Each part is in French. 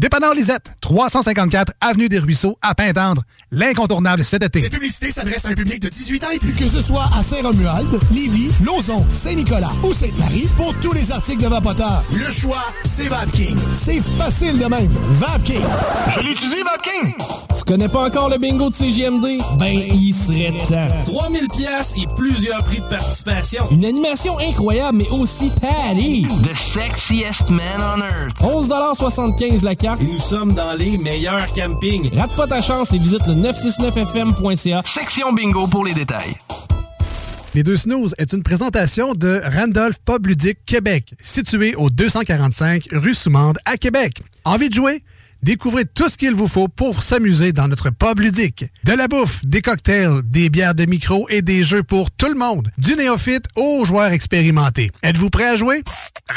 Dépanneur Lisette, 354 Avenue des Ruisseaux, à Pintendre. L'incontournable cet été. Cette publicité s'adresse à un public de 18 ans et plus. Que ce soit à Saint-Romuald, Lévis, Lauson, Saint-Nicolas ou Sainte-Marie, pour tous les articles de Vapoteur, le choix, c'est VapKing. C'est facile de même. VapKing. Je l'utilise, VapKing. Tu connais pas encore le bingo de CGMD? Ben, il serait temps. 3000 pièces et plusieurs prix de participation. Une animation incroyable, mais aussi Patty. The sexiest man on earth. 11,75 la carte et nous sommes dans les meilleurs campings. Rate pas ta chance et visite le 969fm.ca. Section bingo pour les détails. Les deux snooze est une présentation de Randolph Pub Ludique Québec, situé au 245 rue Soumande à Québec. Envie de jouer? Découvrez tout ce qu'il vous faut pour s'amuser dans notre pub ludique. De la bouffe, des cocktails, des bières de micro et des jeux pour tout le monde. Du néophyte aux joueurs expérimentés. Êtes-vous prêt à jouer?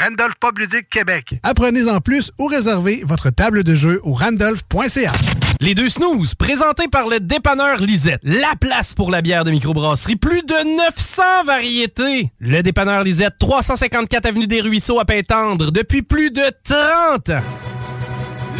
Randolph Pub Ludique Québec. Apprenez en plus ou réservez votre table de jeu au randolph.ca. Les deux snooze, présentés par le dépanneur Lisette. La place pour la bière de microbrasserie. Plus de 900 variétés. Le dépanneur Lisette, 354 Avenue des Ruisseaux à Pintendre, depuis plus de 30 ans.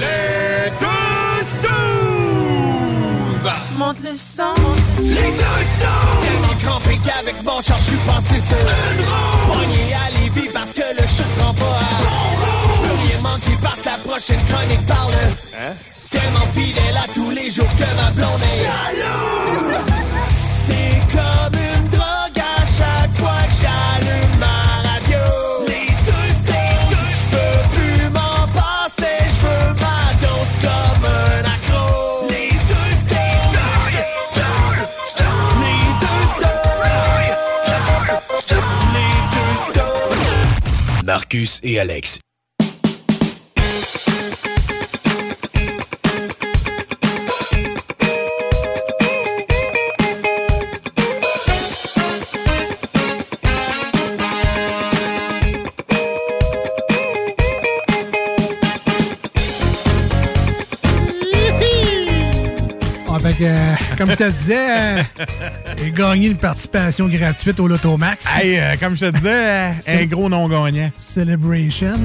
Les deux snooze! Monte le sang. Les deux snooze! Tellement crampé qu'avec mon char, je suis passé sur une roue. Pogné à Lévis parce que le chat se rend pas à bon Je veux rien manquer parce la prochaine chronique parle. Hein? Tellement fidèle à tous les jours que ma blonde est jalouse. Marcus et Alex. Que, euh, comme je te disais, euh, j'ai gagné une participation gratuite au Lotomax. Hey, euh, comme je te disais, euh, un gros non-gagnant. Celebration.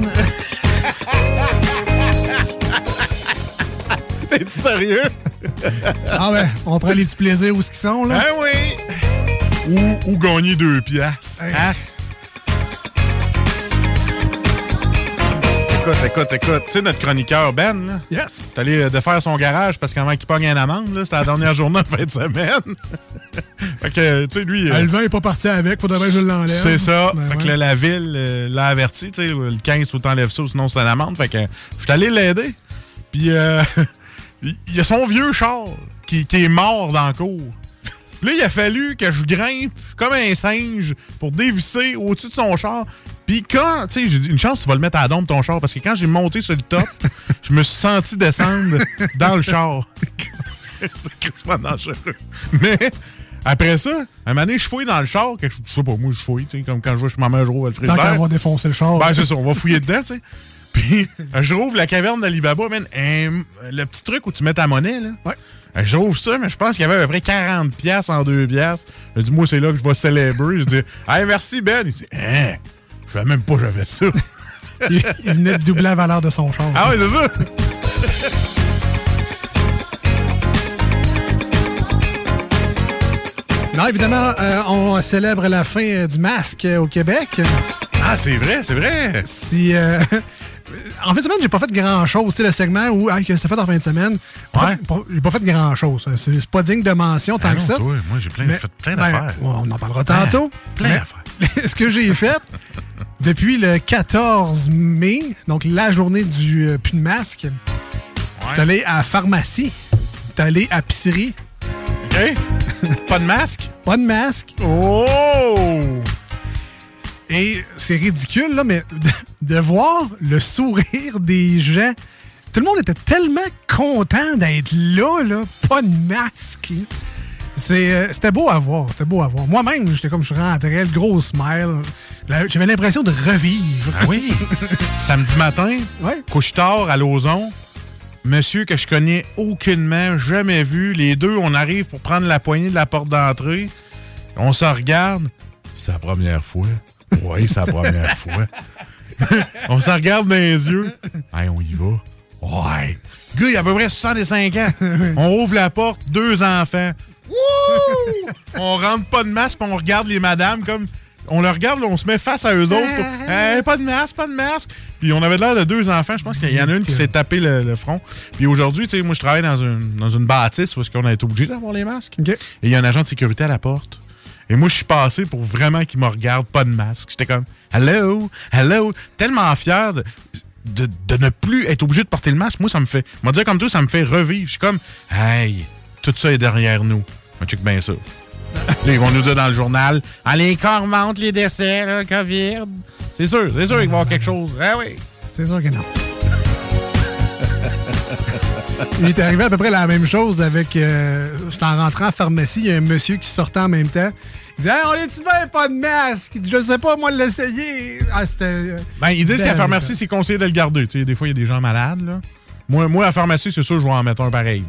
T'es sérieux? ah ouais, on prend les petits plaisirs où ce qu'ils sont, là. Ah oui! Ou, ou gagner deux piastres. Hein? Écoute, écoute, écoute. Tu sais, notre chroniqueur Ben, là, Yes. t'es allé euh, de faire son garage parce qu'avant qu'il pogne une amende, là, c'était la dernière journée de fin de semaine. fait que, tu sais, lui... euh, Ah, le vin est pas parti avec, faudrait que je l'enlève. C'est ça. Ben fait que là, la ville euh, l'a averti, tu sais, le 15, faut t'enlèves ça, ou sinon c'est une amende. Fait que je suis allé l'aider. Puis euh, il y a son vieux char qui, qui est mort dans la cour. Puis là, il a fallu que je grimpe comme un singe pour dévisser au-dessus de son char. Puis quand, tu sais, j'ai dit, une chance, tu vas le mettre à la dompe ton char, parce que quand j'ai monté sur le top, je me suis senti descendre dans le char. C'est dangereux. Mais après ça, un moment donné, je fouille dans le char, que je, je sais pas, moi, je fouille, tu sais, comme quand je vois chez ma mère, je rouvre le Tant qu'à frigidaire. avoir défoncé le char. Ben, c'est ça, on va fouiller dedans, tu sais. Puis, je rouvre la caverne d'Alibaba, man. le petit truc où tu mets ta monnaie, là. Ouais. Je rouvre ça, mais je pense qu'il y avait à peu près 40 pièces en deux pièces. Je dis, moi, c'est là que je vais célébrer. Je dis, hey, merci, Ben. Il dit, hein, je savais même pas que j'avais ça. il, il venait de doubler la valeur de son char. ah oui, c'est ça. Non, évidemment, euh, on célèbre la fin euh, du masque euh, au Québec. Ah, c'est vrai, c'est vrai. Si. euh, en fin de semaine, j'ai pas fait grand-chose. Tu sais, le segment où ah, que c'était fait en fin de semaine, j'ai pas fait grand-chose. C'est c'est pas digne de mention tant Ah que ça. toi, moi, j'ai plein, fait plein ben, d'affaires. ouais, on en parlera tantôt. plein d'affaires. Ce que j'ai fait depuis le 14 mai, donc la journée du euh, plus de masque, j'étais allé à la pharmacie, j'étais allé à pisserie. OK? pas de masque? Pas de masque. Oh! Et c'est ridicule, là, mais de, de voir le sourire des gens. Tout le monde était tellement content d'être là, là. Pas de masque. euh, C'était beau à voir. C'était beau à voir. Moi-même, j'étais comme je rentrais, le gros smile. J'avais l'impression de revivre. Ah oui? Samedi matin, couche tard à Lauson. Monsieur que je connais aucunement, jamais vu. Les deux, on arrive pour prendre la poignée de la porte d'entrée. On se regarde. C'est la première fois. Oui, c'est la première fois. on se regarde dans les yeux. Hey, on y va. Ouais. Le gars, il a à peu près 65 ans. On ouvre la porte, deux enfants. Wouh! on rentre pas de masque, puis on regarde les madames comme. On le regarde, on se met face à eux autres. Hey, pas de masque, pas de masque. Puis on avait l'air de deux enfants. Je pense qu'il y en a une qui s'est tapé le, le front. Puis aujourd'hui, tu sais, moi, je travaille dans une, dans une bâtisse où est-ce qu'on a été obligé d'avoir les masques. Et il y a un agent de sécurité à la porte. Et moi, je suis passé pour vraiment qu'il me regarde, pas de masque. J'étais comme, hello, hello. Tellement fier de, de, ne plus être obligé de porter le masque. Moi, ça me fait, moi, dire comme toi, ça me fait revivre. Je suis comme, hey, tout ça est derrière nous. Mais check bien ça. Ils vont nous dire dans le journal, ah, les montent, les décès, le COVID. C'est sûr, c'est sûr qu'il va y avoir quelque chose. Ah oui. C'est sûr que non. Il est arrivé à peu près la même chose avec. Euh, J'étais en rentrant en pharmacie, il y a un monsieur qui sortait en même temps. Il dit Hey, on est-tu bien? Pas de masque Il dit, Je sais pas, moi, l'essayer. Ah, c'était. euh, Ben, ils disent qu'à la Ben, pharmacie, c'est conseillé de le garder. Tu sais, des fois, il y a des gens malades. Là. Moi, moi, à la pharmacie, c'est sûr, je vais en mettre un pareil.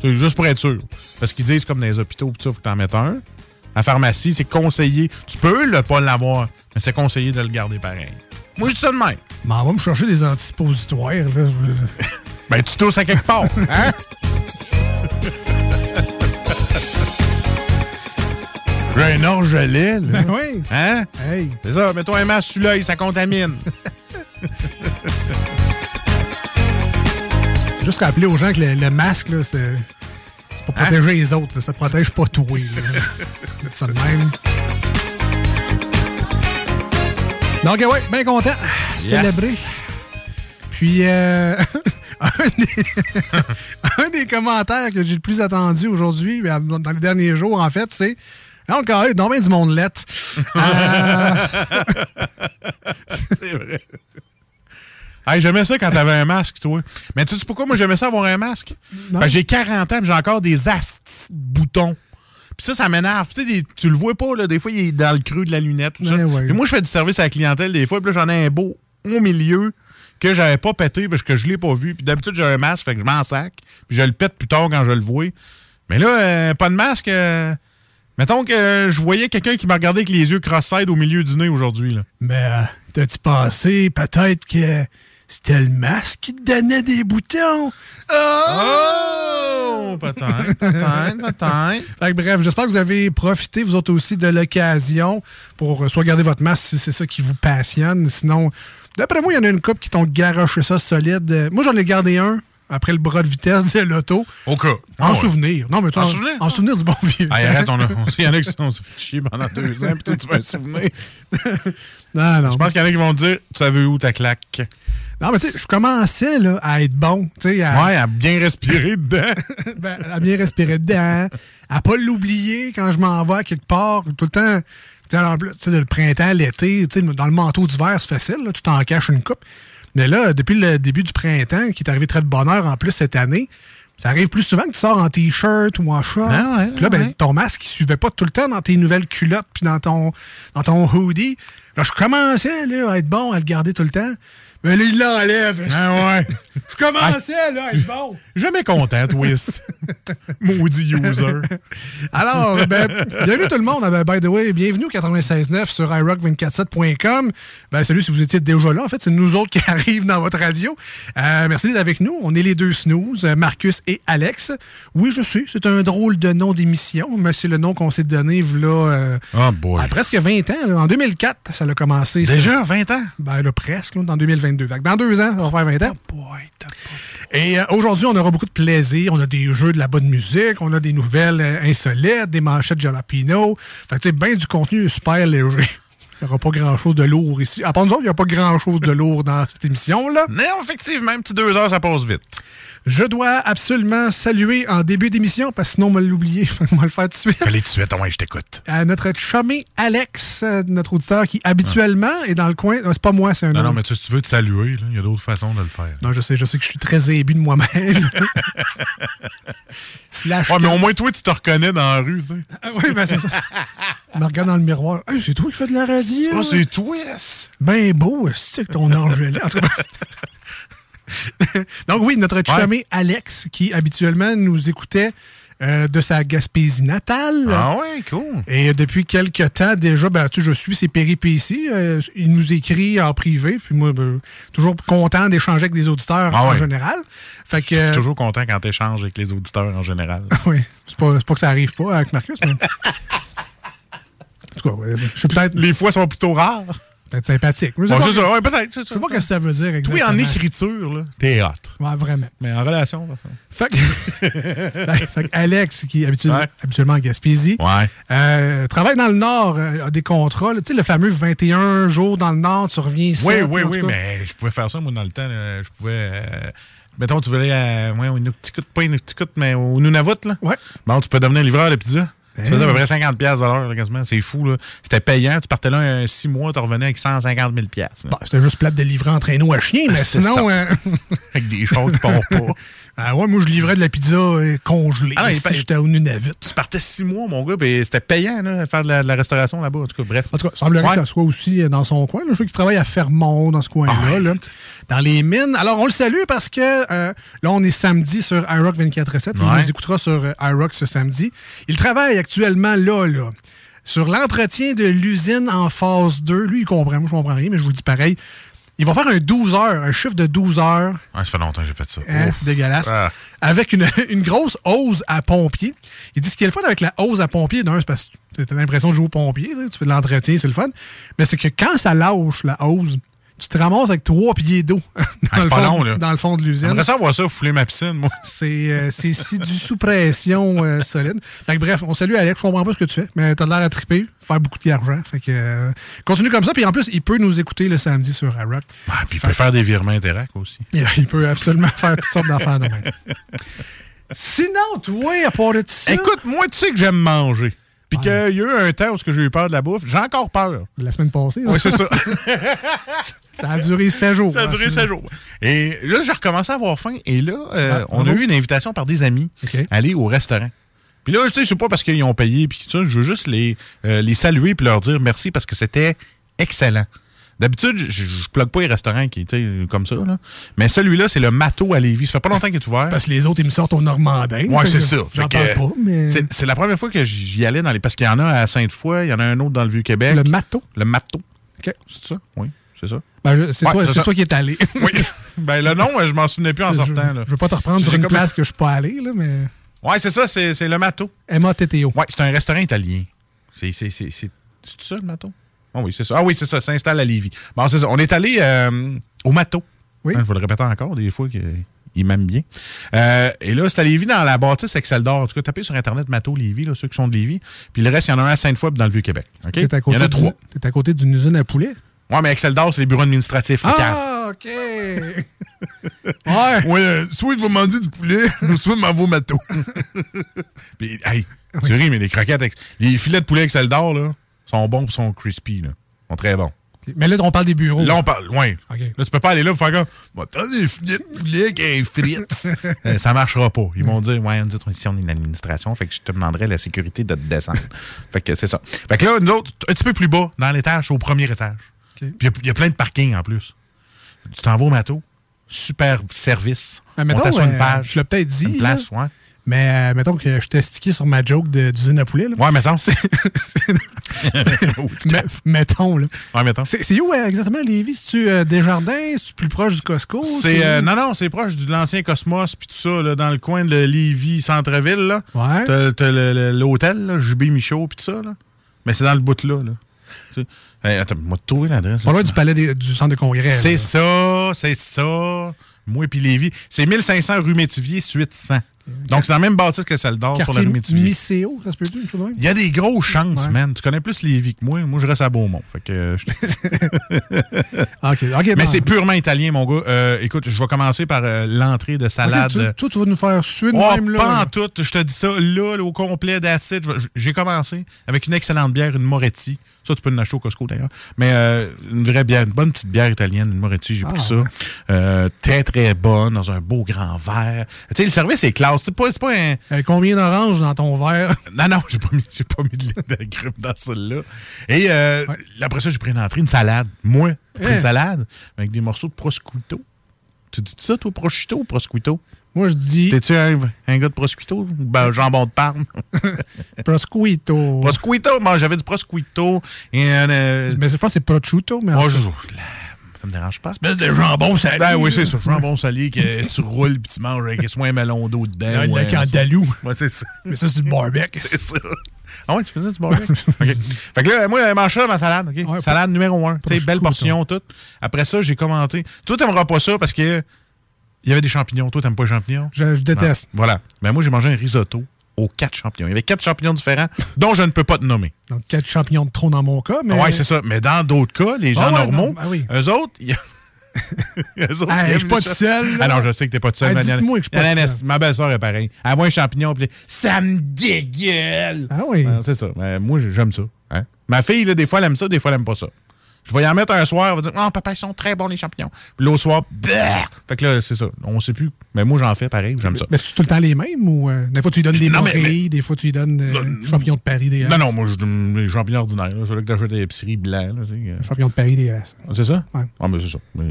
C'est juste pour être sûr. Parce qu'ils disent, comme dans les hôpitaux, il faut que tu en mettes un. À la pharmacie, c'est conseillé. Tu peux le pas l'avoir, mais c'est conseillé de le garder pareil. Moi, je dis ça de même. Mais on va me chercher des antisuppositoires. Là. Ben, tu tousses à quelque part. Hein? J'ai un orgelet, là. Ben oui. Hein? Hey. C'est ça, mets-toi un masque sur l'œil, ça contamine. Juste rappeler aux gens que le, le masque, là, c'est. Pour protéger les autres, là. ça te protège pas toi. ça de même. Donc, ouais, bien content. Célébrer. Puis, euh, des, un des commentaires que j'ai le plus attendu aujourd'hui, ben, dans les derniers jours, en fait, c'est. Encore, a donc bien du monde lettre. C'est vrai. Hey, j'aimais ça quand t'avais un masque, toi. Mais tu sais pourquoi moi j'aimais ça avoir un masque? J'ai 40 ans et j'ai encore des astes boutons. Puis ça, ça m'énerve. Tu sais, tu le vois pas, là. Des fois, il est dans le creux de la lunette. Tout ça. Ouais, ouais. Et moi, je fais du service à la clientèle des fois. Puis là, j'en ai un beau au milieu que j'avais pas pété parce que je l'ai pas vu. Puis d'habitude, j'ai un masque, fait que je m'en sac. Puis je le pète plus tard quand je le vois. Mais là, euh, pas de masque. euh, mettons que euh, je voyais quelqu'un qui m'a regardé avec les yeux cross-side au milieu du nez aujourd'hui. là. Mais euh, t'as-tu pensé peut-être que c'était le masque qui te donnait des boutons? Oh! Peut-être, peut-être, peut-être. Fait que bref, j'espère que vous avez profité, vous autres aussi, de l'occasion pour soit garder votre masque si c'est ça qui vous passionne. Sinon, d'après moi, il y en a une couple qui t'ont garoché ça solide. Euh, Moi, j'en ai gardé un après le bras de vitesse de l'auto. Au cas. En Ah ouais. souvenir. Non, mais tu En en, souvenir? en souvenir du bon vieux. Temps. arrête, on a, on- il y en a qui sont- fait chier pendant deux ans, puis toi, tu vas un souvenir. Non, non. Je pense qu'il y en a qui vont te dire Tu savais où ta claque? Non, mais tu sais, je commençais là, à être bon. à- Ouais, à bien respirer dedans. Ben, à bien respirer dedans, à pas l'oublier quand je m'en vais à quelque part, tout le temps. Sais, le printemps, l'été, tu sais, dans le manteau d'hiver, c'est facile, là, tu t'en caches une coupe. Mais là, depuis le début du printemps, qui est arrivé très de bonne heure en plus cette année, ça arrive plus souvent que tu sors en t-shirt ou en short. Ah ouais, Puis là, ben, ouais. ton masque, il suivait pas tout le temps dans tes nouvelles culottes puis dans ton, dans ton hoodie. Là, je commençais là, à être bon, à le garder tout le temps. Mais là, il l'enlève. Ah ouais. Je commençais là, être bon. Jamais content, Twist. Maudit user. Alors, ben, bienvenue tout le monde. Ben, by the way, bienvenue au 96.9 sur iRock247.com. Ben, salut si vous étiez déjà là. En fait, c'est nous autres qui arrivent dans votre radio. Euh, merci d'être avec nous. On est les deux snooze, euh, Marcus et Alex. Oui, je sais, c'est un drôle de nom d'émission, mais c'est le nom qu'on s'est donné, là, Oh boy. à presque 20 ans. là. En 2004, ça a commencé. Déjà, 20 ans? Ben là, presque, là, dans 2022. Fait que dans deux ans, ça va faire 20 ans. Et euh, aujourd'hui, on aura beaucoup de plaisir. On a des jeux de la bonne musique, on a des nouvelles euh, insolites, des manchettes jalapino. Fait que, tu sais, bien du contenu super léger. Il n'y aura pas grand-chose de lourd ici. À part nous autres, il n'y a pas grand-chose de lourd dans cette émission-là. Non, effectivement, un petit deux heures, ça passe vite. Je dois absolument saluer en début d'émission, parce que sinon, on va l'oublier. on va le faire tout de suite. Fallait tout de suite, ouais, je t'écoute. À notre chumé Alex, euh, notre auditeur, qui habituellement est dans le coin. C'est pas moi, c'est un Non, autre. non, mais tu, si tu veux te saluer, il y a d'autres façons de le faire. Non, je sais, je sais que je suis très ébu de moi-même. Slash Ouais, mais au moins, toi, tu te reconnais dans la rue, tu sais. Ah oui, ben c'est ça. Je me regarde dans le miroir. Hey, c'est toi qui fais de la radio? Ah, c'est toi. Ben beau, c'est ton orgelet. En tout cas. Donc oui, notre chumé Alex, qui habituellement nous écoutait euh, de sa Gaspésie natale. Ah ouais, cool. Et depuis quelques temps déjà, ben, tu je suis ses péripéties. Euh, il nous écrit en privé. Puis moi, ben, toujours content d'échanger avec des auditeurs Ah en ouais. général. Fait que, Je suis toujours content quand tu échanges avec les auditeurs en général. oui, c'est pas, pas que ça arrive pas avec Marcus, mais. En tout cas, ouais, je suis peut-être Les fois sont plutôt rares. Peut-être sympathique. Je sais pas, ouais, peut-être. je sais pas ce que ça veut dire Toi, exactement. en écriture, là, t'es hot. Ouais, vraiment. Mais en relation, là, Fait que, Ben, fait que Alex, qui est Ouais. habituellement en Gaspésie, Ouais. euh, travaille dans le Nord, euh, a des contrats. Tu sais, le fameux 21 jours dans le Nord, tu reviens ici. Oui, oui, oui, mais je pouvais faire ça, moi, dans le temps. là. Je pouvais. euh, mettons, tu voulais aller à. Ouais, au Inuktitut, pas Inuktitut, mais au Nunavut, là. Ouais. Bon, tu peux devenir livreur de pizza. Tu Hein? faisais à peu près 50$ piastres de l'heure, là, quasiment. C'est fou, là. C'était payant. Tu partais là un 6 mois, tu revenais avec 150 000$. piastres, là. Bon, C'était juste plate de livrer en traîneau à chien, mais Ah, c'est sinon. euh, Avec des choses qui partent pas. Ah ouais, moi, je livrais de la pizza euh, congelée. Ah si j'étais au Nunavut. Tu partais 6 mois, mon gars, puis c'était payant, là, de faire de la, de la restauration là-bas. En tout cas, bref. En tout cas, il semblerait Ouais. que ça soit aussi euh, dans son coin. là. Je sais qu'il travaille à Fermont, dans ce coin-là, Ah là, dans les mines. Alors, on le salue parce que euh, là, on est samedi sur iRock 24-7. Il nous écoutera sur iRock ce samedi. Il travaille actuellement là, là, sur l'entretien de l'usine en phase 2. Lui, il comprend. Moi, je comprends rien, mais je vous le dis pareil. Il va faire un 12 heures, un chiffre de 12 heures. Ah, ça fait longtemps que j'ai fait ça. Hein, dégueulasse. Ah. Avec une, une grosse hose à pompier. Il dit ce qui est le fun avec la hose à pompier, d'un, c'est parce que tu as l'impression de jouer au pompier, tu fais de l'entretien, c'est le fun. Mais c'est que quand ça lâche, la hose, tu te ramasses avec trois pieds d'eau dans, Ah, dans le fond de l'usine. J'aimerais ça voir ça, fouler ma piscine, moi. C'est euh, du sous pression euh, solide. Fait que bref, on salue Alex, je comprends pas ce que tu fais, mais t'as l'air à triper, faire beaucoup d'argent. Fait que euh, continue comme ça, puis en plus, il peut nous écouter le samedi sur iRock. Ah, puis il peut faire des virements Interac aussi. Il il peut absolument faire toutes sortes d'affaires de même. Sinon, toi, à part de ça, Écoute, moi, tu sais que j'aime manger. Puis qu'il y a eu un temps où j'ai eu peur de la bouffe. J'ai encore peur. la semaine passée, Oui, c'est ça. ça a duré 16 jours. Ça a hein, duré c'est 7 jours. Et là, j'ai recommencé à avoir faim. Et là, euh, Ah, on a eu une invitation par des amis à aller au restaurant. Puis là, tu sais, c'est pas parce qu'ils ont payé puis tout ça, je veux juste les, euh, les saluer puis leur dire merci parce que c'était excellent. D'habitude, je, je plug pas les restaurants qui étaient comme ça, là. Mais celui-là, c'est le Mato à Lévis. Ça fait pas longtemps qu'il est ouvert. Parce que les autres, ils me sortent au Normandin. Ouais, Fait c'est ça. J'en parle pas, mais. C'est la première fois que j'y allais dans les. Parce qu'il y en a à Sainte-Foy, il y en a un autre dans le Vieux-Québec. Le mato. Le Mato. OK. C'est ça? Oui, c'est ça. Ben, c'est Ouais, toi, ça. toi qui es allé. Oui. ben, le nom, je m'en souvenais plus en sortant. Là. je veux pas te reprendre sur une comme- place que je suis pas allé, là, mais. Ouais, c'est ça, c'est le Mato. M-A-T-T-O. Ouais, c'est un restaurant italien. C'est c'est- c'est- c'est- c'est ça, le Mato? Ah oui, c'est ça. Ah oui, c'est ça, s'installe à Lévis. Bon, c'est ça. On est allé euh, au Mato. Oui. Hein, je vais le répéter encore, des fois qu'il m'aime bien. Euh, et là, c'est à Lévis dans la bâtisse Excel d'Or. En tout cas, tapez sur Internet Mato Lévis, là, ceux qui sont de Lévis. Puis le reste, il y en a un à Sainte-Foy dans le Vieux-Québec. Il y en a du- trois. T'es à côté d'une usine à poulet? Ouais, mais Excel d'Or, c'est les bureaux administratifs. Ah, OK. ouais. Ouais, euh, soit il va manger du poulet, ou soit il m'envoie Mato. Puis, hey, tu ris, mais les croquettes, les filets de poulet Excel d'Or, là, sont bons et sont crispy, là. sont très bons. Mais là, on parle des bureaux. Là, on parle, ouais. OK. Là, tu peux pas aller là pour faire comme, t'as des filets de poulet avec un frites. Euh, ça marchera pas. Ils vont dire, ouais, nous autres, ici, on est une administration, fait que je te demanderai la sécurité de te descendre. fait que c'est ça. Fait que là, nous autres, un petit peu plus bas, dans l'étage, au premier étage. Puis il y a- il y, a plein de parkings en plus. Tu t'en vas au mato, super service. Mais on mettons, t'assoit une euh, page. tu l'as peut-être dit, Une place, ouais. Mais euh, mettons que je t'ai stické sur ma joke de- d'usine à poulet. Là. Ouais, mettons. Mais- mettons, là. ouais, mettons. C'est c'est où euh, exactement, Lévis? C'est-tu euh, Desjardins? C'est-tu plus proche du Costco? C'est euh, non non c'est proche de l'ancien Cosmos puis tout ça là, dans le coin de Lévis centre-ville là. Ouais. T'as l'hôtel là, Jubé Michaud puis tout ça là. Mais c'est dans le bout là. là. Tu sais, hey, attends, moi, trouver l'adresse. Pas loin du palais des- du centre de congrès. C'est ça, c'est ça. Moi et puis Lévis. C'est 1500 rue Métivier, suite 100. Donc, c'est dans la même bâtisse que celle d'or sur la rue. Mycéo, ça se peut-tu, une chose de même? Il y a des grosses chances, Ouais. man. Tu connais plus Lévis que moi. Moi, je reste à Beaumont. Fait que, euh. Mais c'est purement italien, mon gars. Euh, écoute, je vais commencer par euh, l'entrée de salade. tu- toi, tu vas nous faire suer Oh, même, là. pas en tout. Je te dis ça, là, là, au complet. Je- J'ai commencé avec une excellente bière, une Moretti. Ça, tu peux en acheter au Costco, d'ailleurs. Mais euh, une vraie bière, une bonne petite bière italienne, une Moretti, j'ai Ah, pris ça. Euh, très, très bonne, dans un beau grand verre. Tu sais, le service est classe. C'est pas, c'est pas un... Euh, combien d'oranges dans ton verre? Non, non, j'ai pas mis, pas mis de lait d'agrumes dans celle-là. Et euh, après ça, j'ai pris une entrée, une salade. Moi, j'ai pris une salade avec des morceaux de prosciutto. Tu dis ça, toi, prosciutto ou prosciutto? Moi, je dis T'es-tu un, un gars de prosciutto? Ben, jambon de Parme. prosciutto. prosciutto, moi, j'avais du prosciutto et euh, Mais je pense que c'est prosciutto, mais tout je- ça me dérange pas. espèce de jambon salé. Ben oui, c'est ça, jambon salé que tu roules puis tu manges avec soit un melon d'eau dedans. Là, il y a ouais, Candalou. Ouais, c'est ça. Mais ça, c'est du barbecue. C'est ça. Ah ouais, tu faisais du barbecue? OK. Fait que là, moi, mange ça dans ma salade, OK? Ouais, salade numéro un. Tu sais, belle portion, toute. Après ça, j'ai commenté. Toi, t'aimeras pas ça parce que il y avait des champignons. Toi, t'aimes pas les champignons? Je, je déteste. Non. Voilà. Mais moi, j'ai mangé un risotto aux quatre champignons. Il y avait quatre champignons différents dont je ne peux pas te nommer. Donc, quatre champignons de trop dans mon cas, mais... Ouais, c'est ça. Mais dans d'autres cas, les gens Ah ouais, normaux, non, ah oui. eux autres, ils je suis pas tout seul, là. Ah non, je sais que t'es pas tout seul. Hey, mais il y en a- dites-moi que je suis y pas tout seul. Ma belle-sœur est pareille. Elle voit un champignon, puis ça me dégueule. Ah oui. Ah, c'est ça. Mais moi, j'aime ça. hein. Ma fille, là, des fois, elle aime ça, des fois, elle aime pas ça. Je vais y en mettre un soir, elle va dire Oh, papa, ils sont très bons, les champignons. Puis l'autre soir, bah! Fait que là, c'est ça. On sait plus. Mais moi, j'en fais pareil, j'aime ça. Mais c'est tout le temps les mêmes ou euh, des fois tu lui donnes des Non, mais- morilles, des fois tu lui donnes euh, champignons de Paris des Non, non, moi, je donne les champignons ordinaires. là. Ceux-là que t'achètes à l'épicerie blanc. Là, tu sais, euh. Champignons de Paris des S. C'est ça? Ouais. Ah, mais c'est ça. Mais,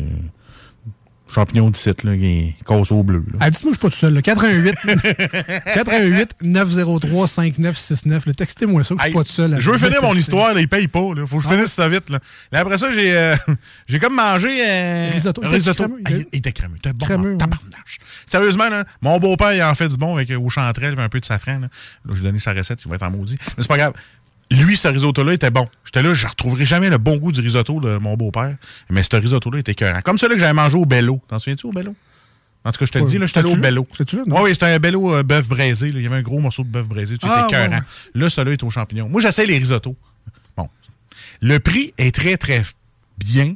champignons de site, là, qui casse au bleu. là. Ah, dites-moi, je suis pas tout seul. là. 88 88 903 5969. Le Textez-moi ça, que je suis pas tout seul. à je veux finir mon histoire, là, il paye pas. Là. Faut que je Ah finisse ça vite. Là. Là, après ça, j'ai euh, j'ai comme mangé euh, Risotto. un Il risotto. était- Il il était crémeux. Il était bon. Crémeux, tabarnache. Sérieusement, là, mon beau-père, il en fait du bon avec euh, au chanterelle, un peu de safran. Là, Là, j'ai donné sa recette, il va être en maudit. Mais c'est pas grave. Lui, ce risotto-là était bon. J'étais là, je retrouverai jamais le bon goût du risotto de mon beau-père. Mais ce risotto-là était écœurant. Comme celui que j'avais mangé au bello. T'en souviens-tu au bello? En tout cas, je te le dis, là, j'étais allé au bello. C'est-tu là? Oui, oui, c'était un bello euh, bœuf braisé. là. Il y avait un gros morceau de bœuf braisé. Tu Ah, étais écœurant. ouais, ouais. Là, celui-là est aux champignons. Moi, j'essaie les risottos. Bon. Le prix est très, très bien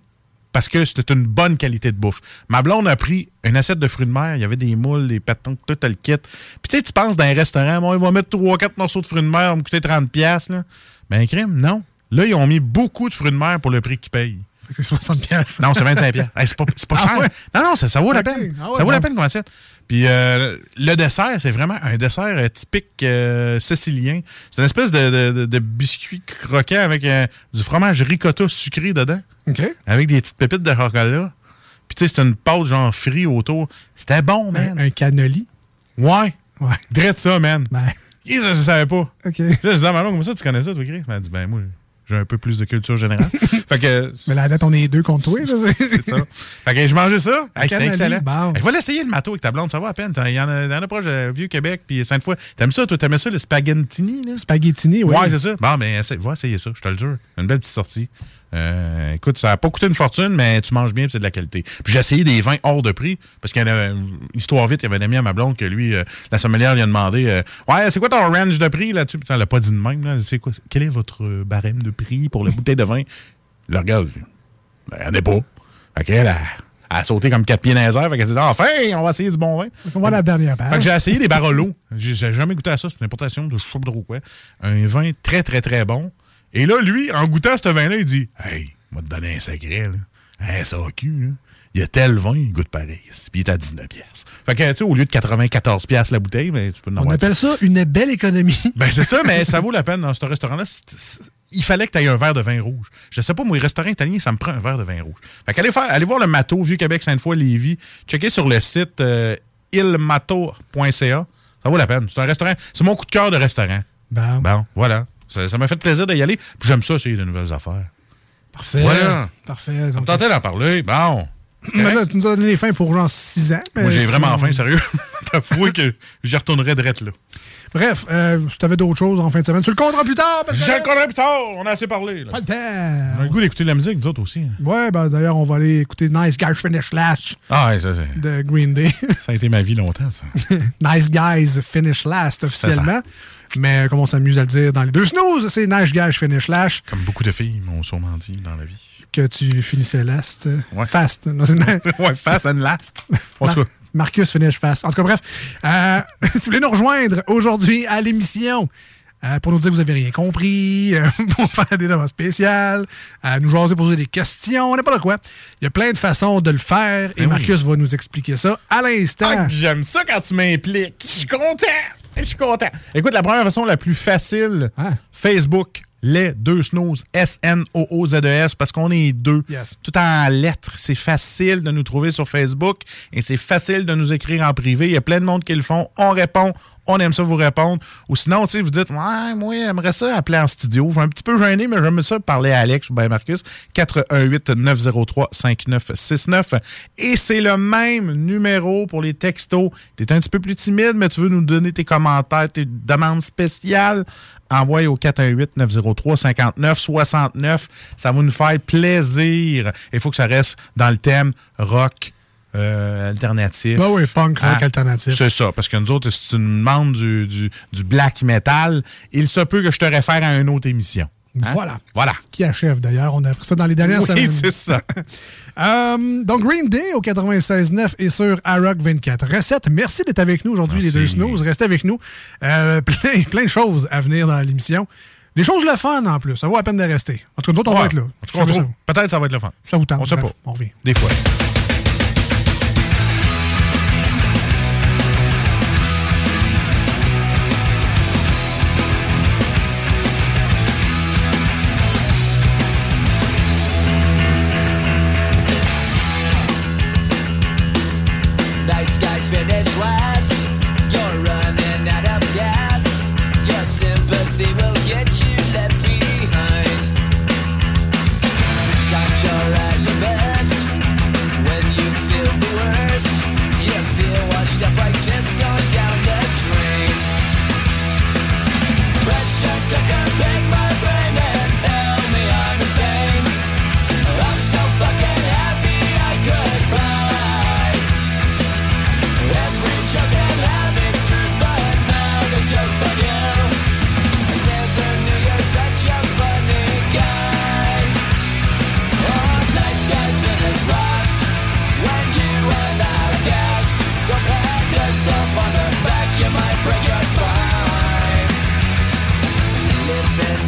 parce que c'était une bonne qualité de bouffe. Ma blonde a pris une assiette de fruits de mer. Il y avait des moules, des patons, tout le kit. Puis tu sais, tu penses dans un restaurant, bon, ils vont mettre 3-4 morceaux de fruits de mer, ça va me coûter 30$. piastres, Là. Ben, crème, non. Là, ils ont mis beaucoup de fruits de mer pour le prix que tu payes. C'est 60 pièces. Non, c'est 25 pièces. c'est pas, Ah cher. ouais? Non, non, ça, ça vaut la peine. Ah ouais, ça vaut la peine qu'on assiette. Puis euh, le dessert, c'est vraiment un dessert euh, typique euh, sicilien. C'est une espèce de, de- de- de biscuit croquant avec euh, du fromage ricotta sucré dedans, OK. avec des petites pépites de chocolat. Puis tu sais, c'est une pâte genre frite autour. C'était bon, man. Un, un cannoli? Ouais. Ouais. Drette ça, man. Ben, Et je, je savais pas. OK. Là, je disais à ma blonde, comment ça, tu connais ça, toi, Chris? Elle m'a dit, ben moi, j'ai un peu plus de culture générale. fait que Mais la date, on est deux contre toi. c'est ça. Fait que je mangeais ça. Hey, C'était excellent. bon. Hey, va l'essayer le mato avec ta blonde, ça va à peine. Il y en a, y en a proche de Vieux-Québec puis Sainte-Foy. T'aimes ça, toi? T'aimais ça, le spaghettini? Là? Spaghettini, oui. Ouais, c'est ça. Bon, ben, essaie, va essayer ça, je te le jure. Une belle petite sortie. Euh, écoute, ça n'a pas coûté une fortune, mais tu manges bien, puis c'est de la qualité. Puis j'ai essayé des vins hors de prix, parce qu'il y a une histoire vite, il y avait un ami à ma blonde que lui, euh, la sommelière lui a demandé euh, Ouais, c'est quoi ton range de prix là-dessus? Puis elle l'a pas dit de même, là. C'est quoi? Quel est votre euh, barème de prix pour la bouteille de vin? Le regarde, ben, il n'y en a pas. Fait qu'elle a, elle a sauté comme quatre pieds dans les airs, fait qu'elle s'est dit Enfin, on va essayer du bon vin. On va la dernière Fait que page. j'ai essayé des Barolo. J'ai j'ai jamais goûté à ça. C'est une importation de je sais pas trop quoi. Un vin très, très, très bon. Et là, lui, en goûtant ce vin-là, il dit Hey, on va te donner un secret, là. Hey, ça va cul, là. Il y a tel vin, il goûte pareil. Puis il est à 19 pièces. Fait que, tu sais, au lieu de 94 pièces la bouteille, ben, tu peux en On avoir. appelle ça une belle économie. Ben, c'est ça, mais ça vaut la peine dans ce restaurant-là. Il fallait que tu aies un verre de vin rouge. Je sais pas, moi, les restaurants italiens, ça me prend un verre de vin rouge. Fait qu'allez faire, allez voir le Mato, Vieux-Québec, Sainte-Foy, Lévis. Checkez sur le site euh, ilmato.ca. Ça vaut la peine. C'est un restaurant. C'est mon coup de cœur de restaurant. Bon, Bon, voilà. Ça m'a fait plaisir d'y aller. Puis j'aime ça, essayer de nouvelles affaires. parfait. Voilà. Parfait. Donc, tentait d'en parler. Bon. mais là, tu nous as donné les fins pour genre 6 ans. Moi, j'ai vraiment faim, sérieux. avouer que j'y retournerais direct là. Bref, euh, si t'avais d'autres choses en fin de semaine, tu le compteras plus tard. parce que- Je le connais plus tard, on a assez parlé. Là. Pas le temps. On a le goût d'écouter de la musique, nous autres aussi. hein. Ouais, ben d'ailleurs, on va aller écouter Nice Guys Finish Last Ah, ouais, ça, c'est- de Green Day. ça a été ma vie longtemps, ça. nice Guys Finish Last officiellement. Mais comme on s'amuse à le dire dans les deux snooze, c'est Nice Guys Finish Last Comme beaucoup de filles m'ont sûrement dit dans la vie. que tu finissais last. Ouais. Fast. Non, c'est- ouais, fast and last. En tout cas, Marcus Finish Fast. En tout cas, bref, euh, si vous voulez nous rejoindre aujourd'hui à l'émission euh, pour nous dire que vous avez rien compris, euh, pour faire des demandes spéciales, euh, nous jaser, poser des questions, n'importe quoi. Il y a plein de façons de le faire et Ben oui. Marcus va nous expliquer ça à l'instant. Ah, j'aime ça quand tu m'impliques. Je suis content. Je suis content. Écoute, la première façon la plus facile, Ah. Facebook, les deux snooze, S-N-O-O-Z-E-S, E parce qu'on est deux. Yes. Tout en lettres. C'est facile de nous trouver sur Facebook et c'est facile de nous écrire en privé. Il y a plein de monde qui le font. On répond. On aime ça vous répondre. Ou sinon, vous dites, ouais, moi, j'aimerais ça appeler en studio. Je suis un petit peu gêné, mais j'aime ça parler à Alex ou bien Marcus. 418-903-5969. Et c'est le même numéro pour les textos. Tu es un petit peu plus timide, mais tu veux nous donner tes commentaires, tes demandes spéciales. Envoie au 418-903-5969. Ça va nous faire plaisir. Il faut que ça reste dans le thème rock. Euh, alternatif. Ben oui, punk rock Ah, alternatif. C'est ça, parce que nous autres, si tu nous demandes du, du, du black metal, il se peut que je te réfère à une autre émission. Hein? Voilà. Voilà. Qui achève d'ailleurs. On a appris ça dans les dernières Oui, semaines. c'est ça. Euh, donc, Green Day au 96.9 et sur iRock 24. Recette, merci d'être avec nous aujourd'hui, les deux snooze. Restez avec nous. Euh, plein, plein de choses à venir dans l'émission. Des choses le fun en plus. Ça vaut la peine de rester. En tout cas, nous autres, on va être là. Peut-être ça va être le fun. ça vous tente. On sait Bref, pas. On revient. Des fois.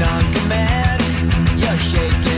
On command, you're shaking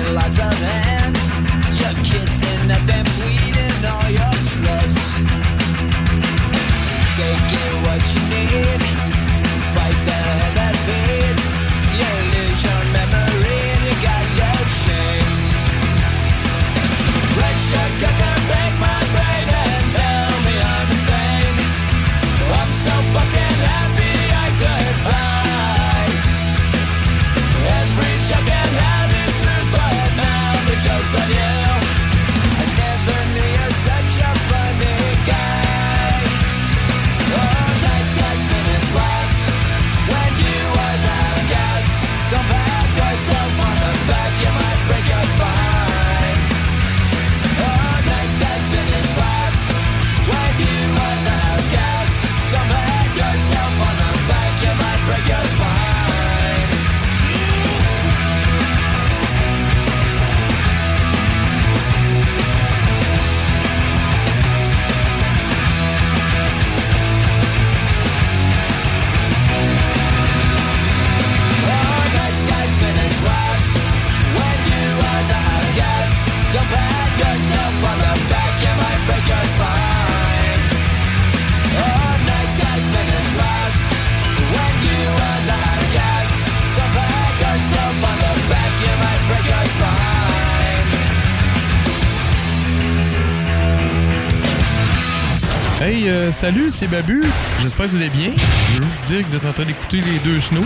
euh, salut, c'est Babu. J'espère que vous allez bien. Je veux juste dire que vous êtes en train d'écouter les deux snows.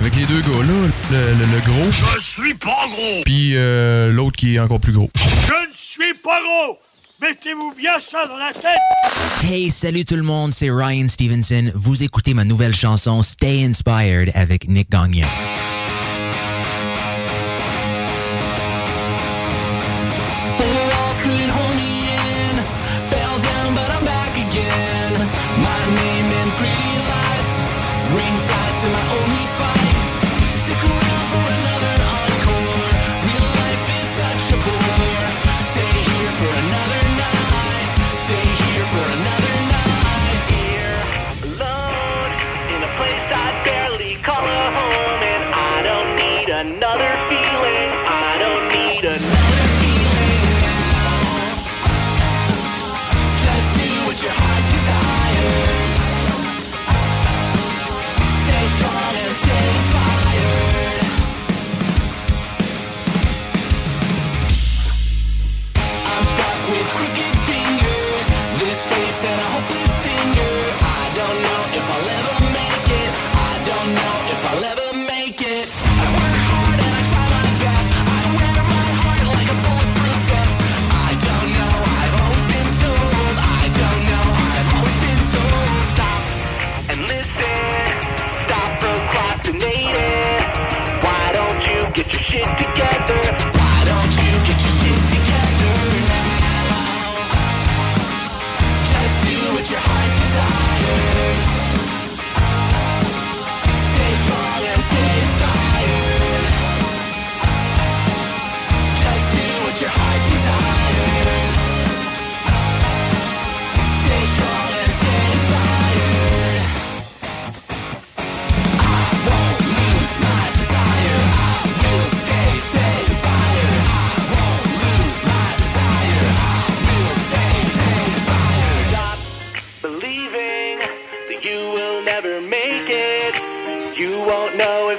Avec les deux gars là, le, le- le gros. Je suis pas gros! Puis euh, l'autre qui est encore plus gros. Je ne suis pas gros! Mettez-vous bien ça dans la tête Hey, salut tout le monde, c'est Ryan Stevenson. Vous écoutez ma nouvelle chanson Stay Inspired avec Nick Gagnon.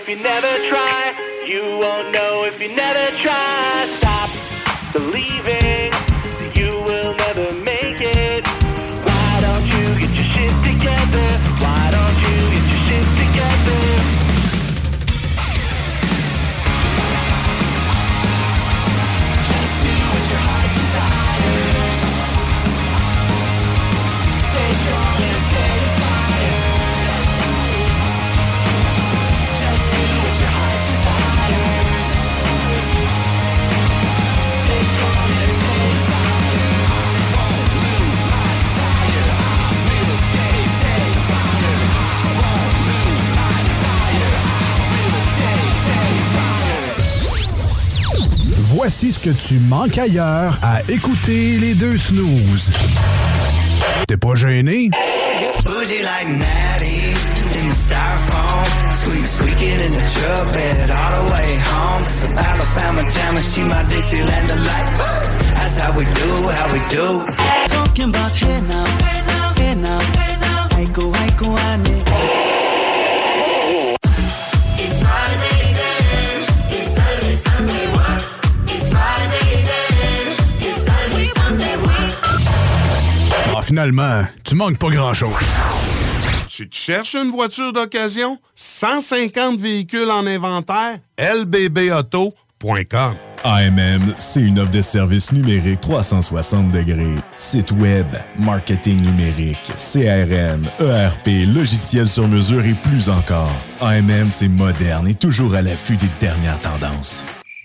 If you never try. You won't know if you never try. Stop believing Voici ce que tu manques ailleurs à écouter les deux snooze. T'es pas gêné? Bougie like Natty in the styrofoam. Squeak squeaking in the truck bed all the way home. Some Alabama jammer, she my Dixieland delight. That's how we do, how we do. Talking about hey now, hey now, hey now, hey now. I go, I go, I need. Finalement, tu manques pas grand-chose. Tu te cherches une voiture d'occasion? 150 véhicules en inventaire? lbbauto.com AMM, c'est une offre de services numériques 360 degrés. Site web, marketing numérique, CRM, ERP, logiciel sur mesure et plus encore. AMM, c'est moderne et toujours à l'affût des dernières tendances.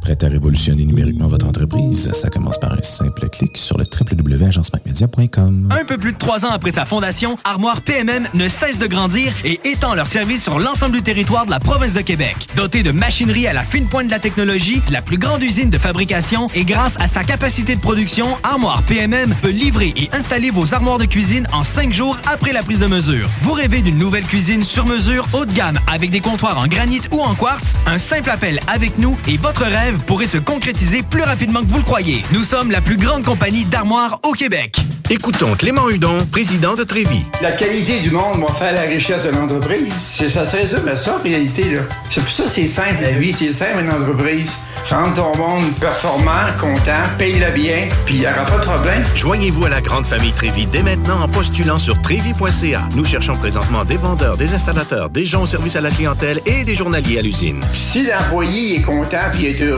Prête à révolutionner numériquement votre entreprise? Ça commence par un simple clic sur le www.agencemacmedia.com. Un peu plus de trois ans après sa fondation, Armoire PMM ne cesse de grandir et étend leur service sur l'ensemble du territoire de la province de Québec. Dotée de machinerie à la fine pointe de la technologie, la plus grande usine de fabrication et grâce à sa capacité de production, Armoire PMM peut livrer et installer vos armoires de cuisine en cinq jours après la prise de mesure. Vous rêvez d'une nouvelle cuisine sur mesure haut de gamme avec des comptoirs en granit ou en quartz? Un simple appel avec nous et votre rêve pourrait se concrétiser plus rapidement que vous le croyez. Nous sommes la plus grande compagnie d'armoires au Québec. Écoutons Clément Hudon, président de Trévis. La qualité du monde va faire la richesse de l'entreprise. C'est ça, c'est ça, mais ça, en réalité, là. C'est pour ça que c'est simple, la vie, c'est simple, une entreprise. Rendre ton monde performant, content, paye-le bien, puis il n'y aura pas de problème. Joignez-vous à la grande famille Trévis dès maintenant en postulant sur trévis.ca. Nous cherchons présentement des vendeurs, des installateurs, des gens au service à la clientèle et des journaliers à l'usine. Si l'employé est content, puis est heureux,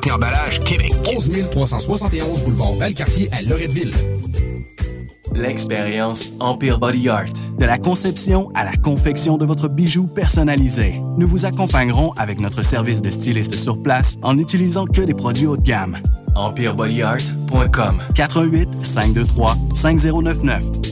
et Emballage Québec. 11 371 boulevard Valcartier à Loretteville. L'expérience Empire Body Art. De la conception à la confection de votre bijou personnalisé. Nous vous accompagnerons avec notre service de styliste sur place en n'utilisant que des produits haut de gamme. EmpireBodyArt.com 88 523 5099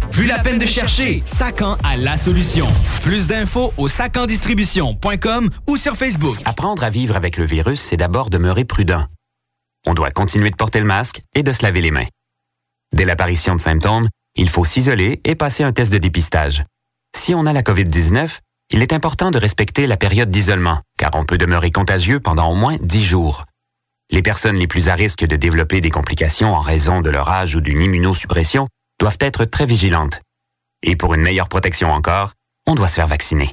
Plus la peine de chercher, Sacan a la solution. Plus d'infos au sacandistribution.com ou sur Facebook. Apprendre à vivre avec le virus, c'est d'abord demeurer prudent. On doit continuer de porter le masque et de se laver les mains. Dès l'apparition de symptômes, il faut s'isoler et passer un test de dépistage. Si on a la COVID-19, il est important de respecter la période d'isolement, car on peut demeurer contagieux pendant au moins 10 jours. Les personnes les plus à risque de développer des complications en raison de leur âge ou d'une immunosuppression doivent être très vigilantes. Et pour une meilleure protection encore, on doit se faire vacciner.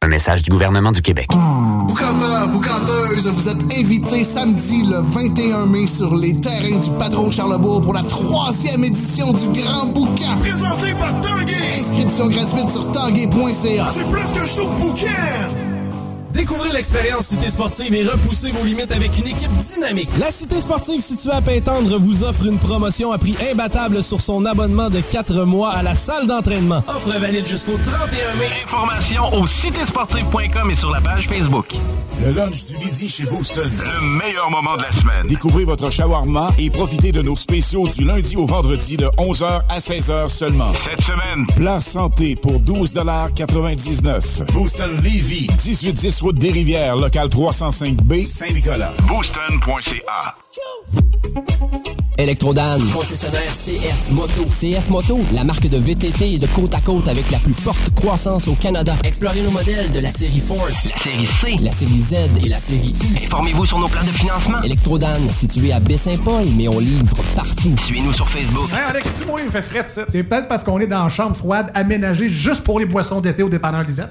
Un message du gouvernement du Québec. Boucanteur, boucanteuse, vous êtes invités samedi le 21 mai sur les terrains du Patron Charlebourg pour la troisième édition du Grand Boucan. Présenté par Tanguay. Inscription gratuite sur tanguay.ca. C'est plus que chaud bouquin. Découvrez l'expérience Cité Sportive et repoussez vos limites avec une équipe dynamique. La Cité Sportive située à Pintendre vous offre une promotion à prix imbattable sur son abonnement de 4 mois à la salle d'entraînement. Offre valide jusqu'au 31 mai. Informations au citésportive.com et sur la page Facebook. Le lunch du midi chez Booston. Le meilleur moment de la semaine. Découvrez votre shawarma et profitez de nos spéciaux du lundi au vendredi de 11h à 16h seulement. Cette semaine, Plat santé pour 12,99 Booston Levy, 1810 route des Rivières, local 305B, Saint-Nicolas. booston.ca. Electrodan, concessionnaire CF Moto. CF Moto, la marque de VTT et de côte à côte avec la plus forte croissance au Canada. Explorez nos modèles de la série Force, la série C, la série Z et la série U. Informez-vous sur nos plans de financement. Electrodan, situé à Baie-Saint-Paul, mais on livre partout. Suivez-nous sur Facebook. Hey Alex, tu moi, il fait frais de ça. C'est peut-être parce qu'on est dans une chambre froide aménagée juste pour les boissons d'été au dépanneur Lisette.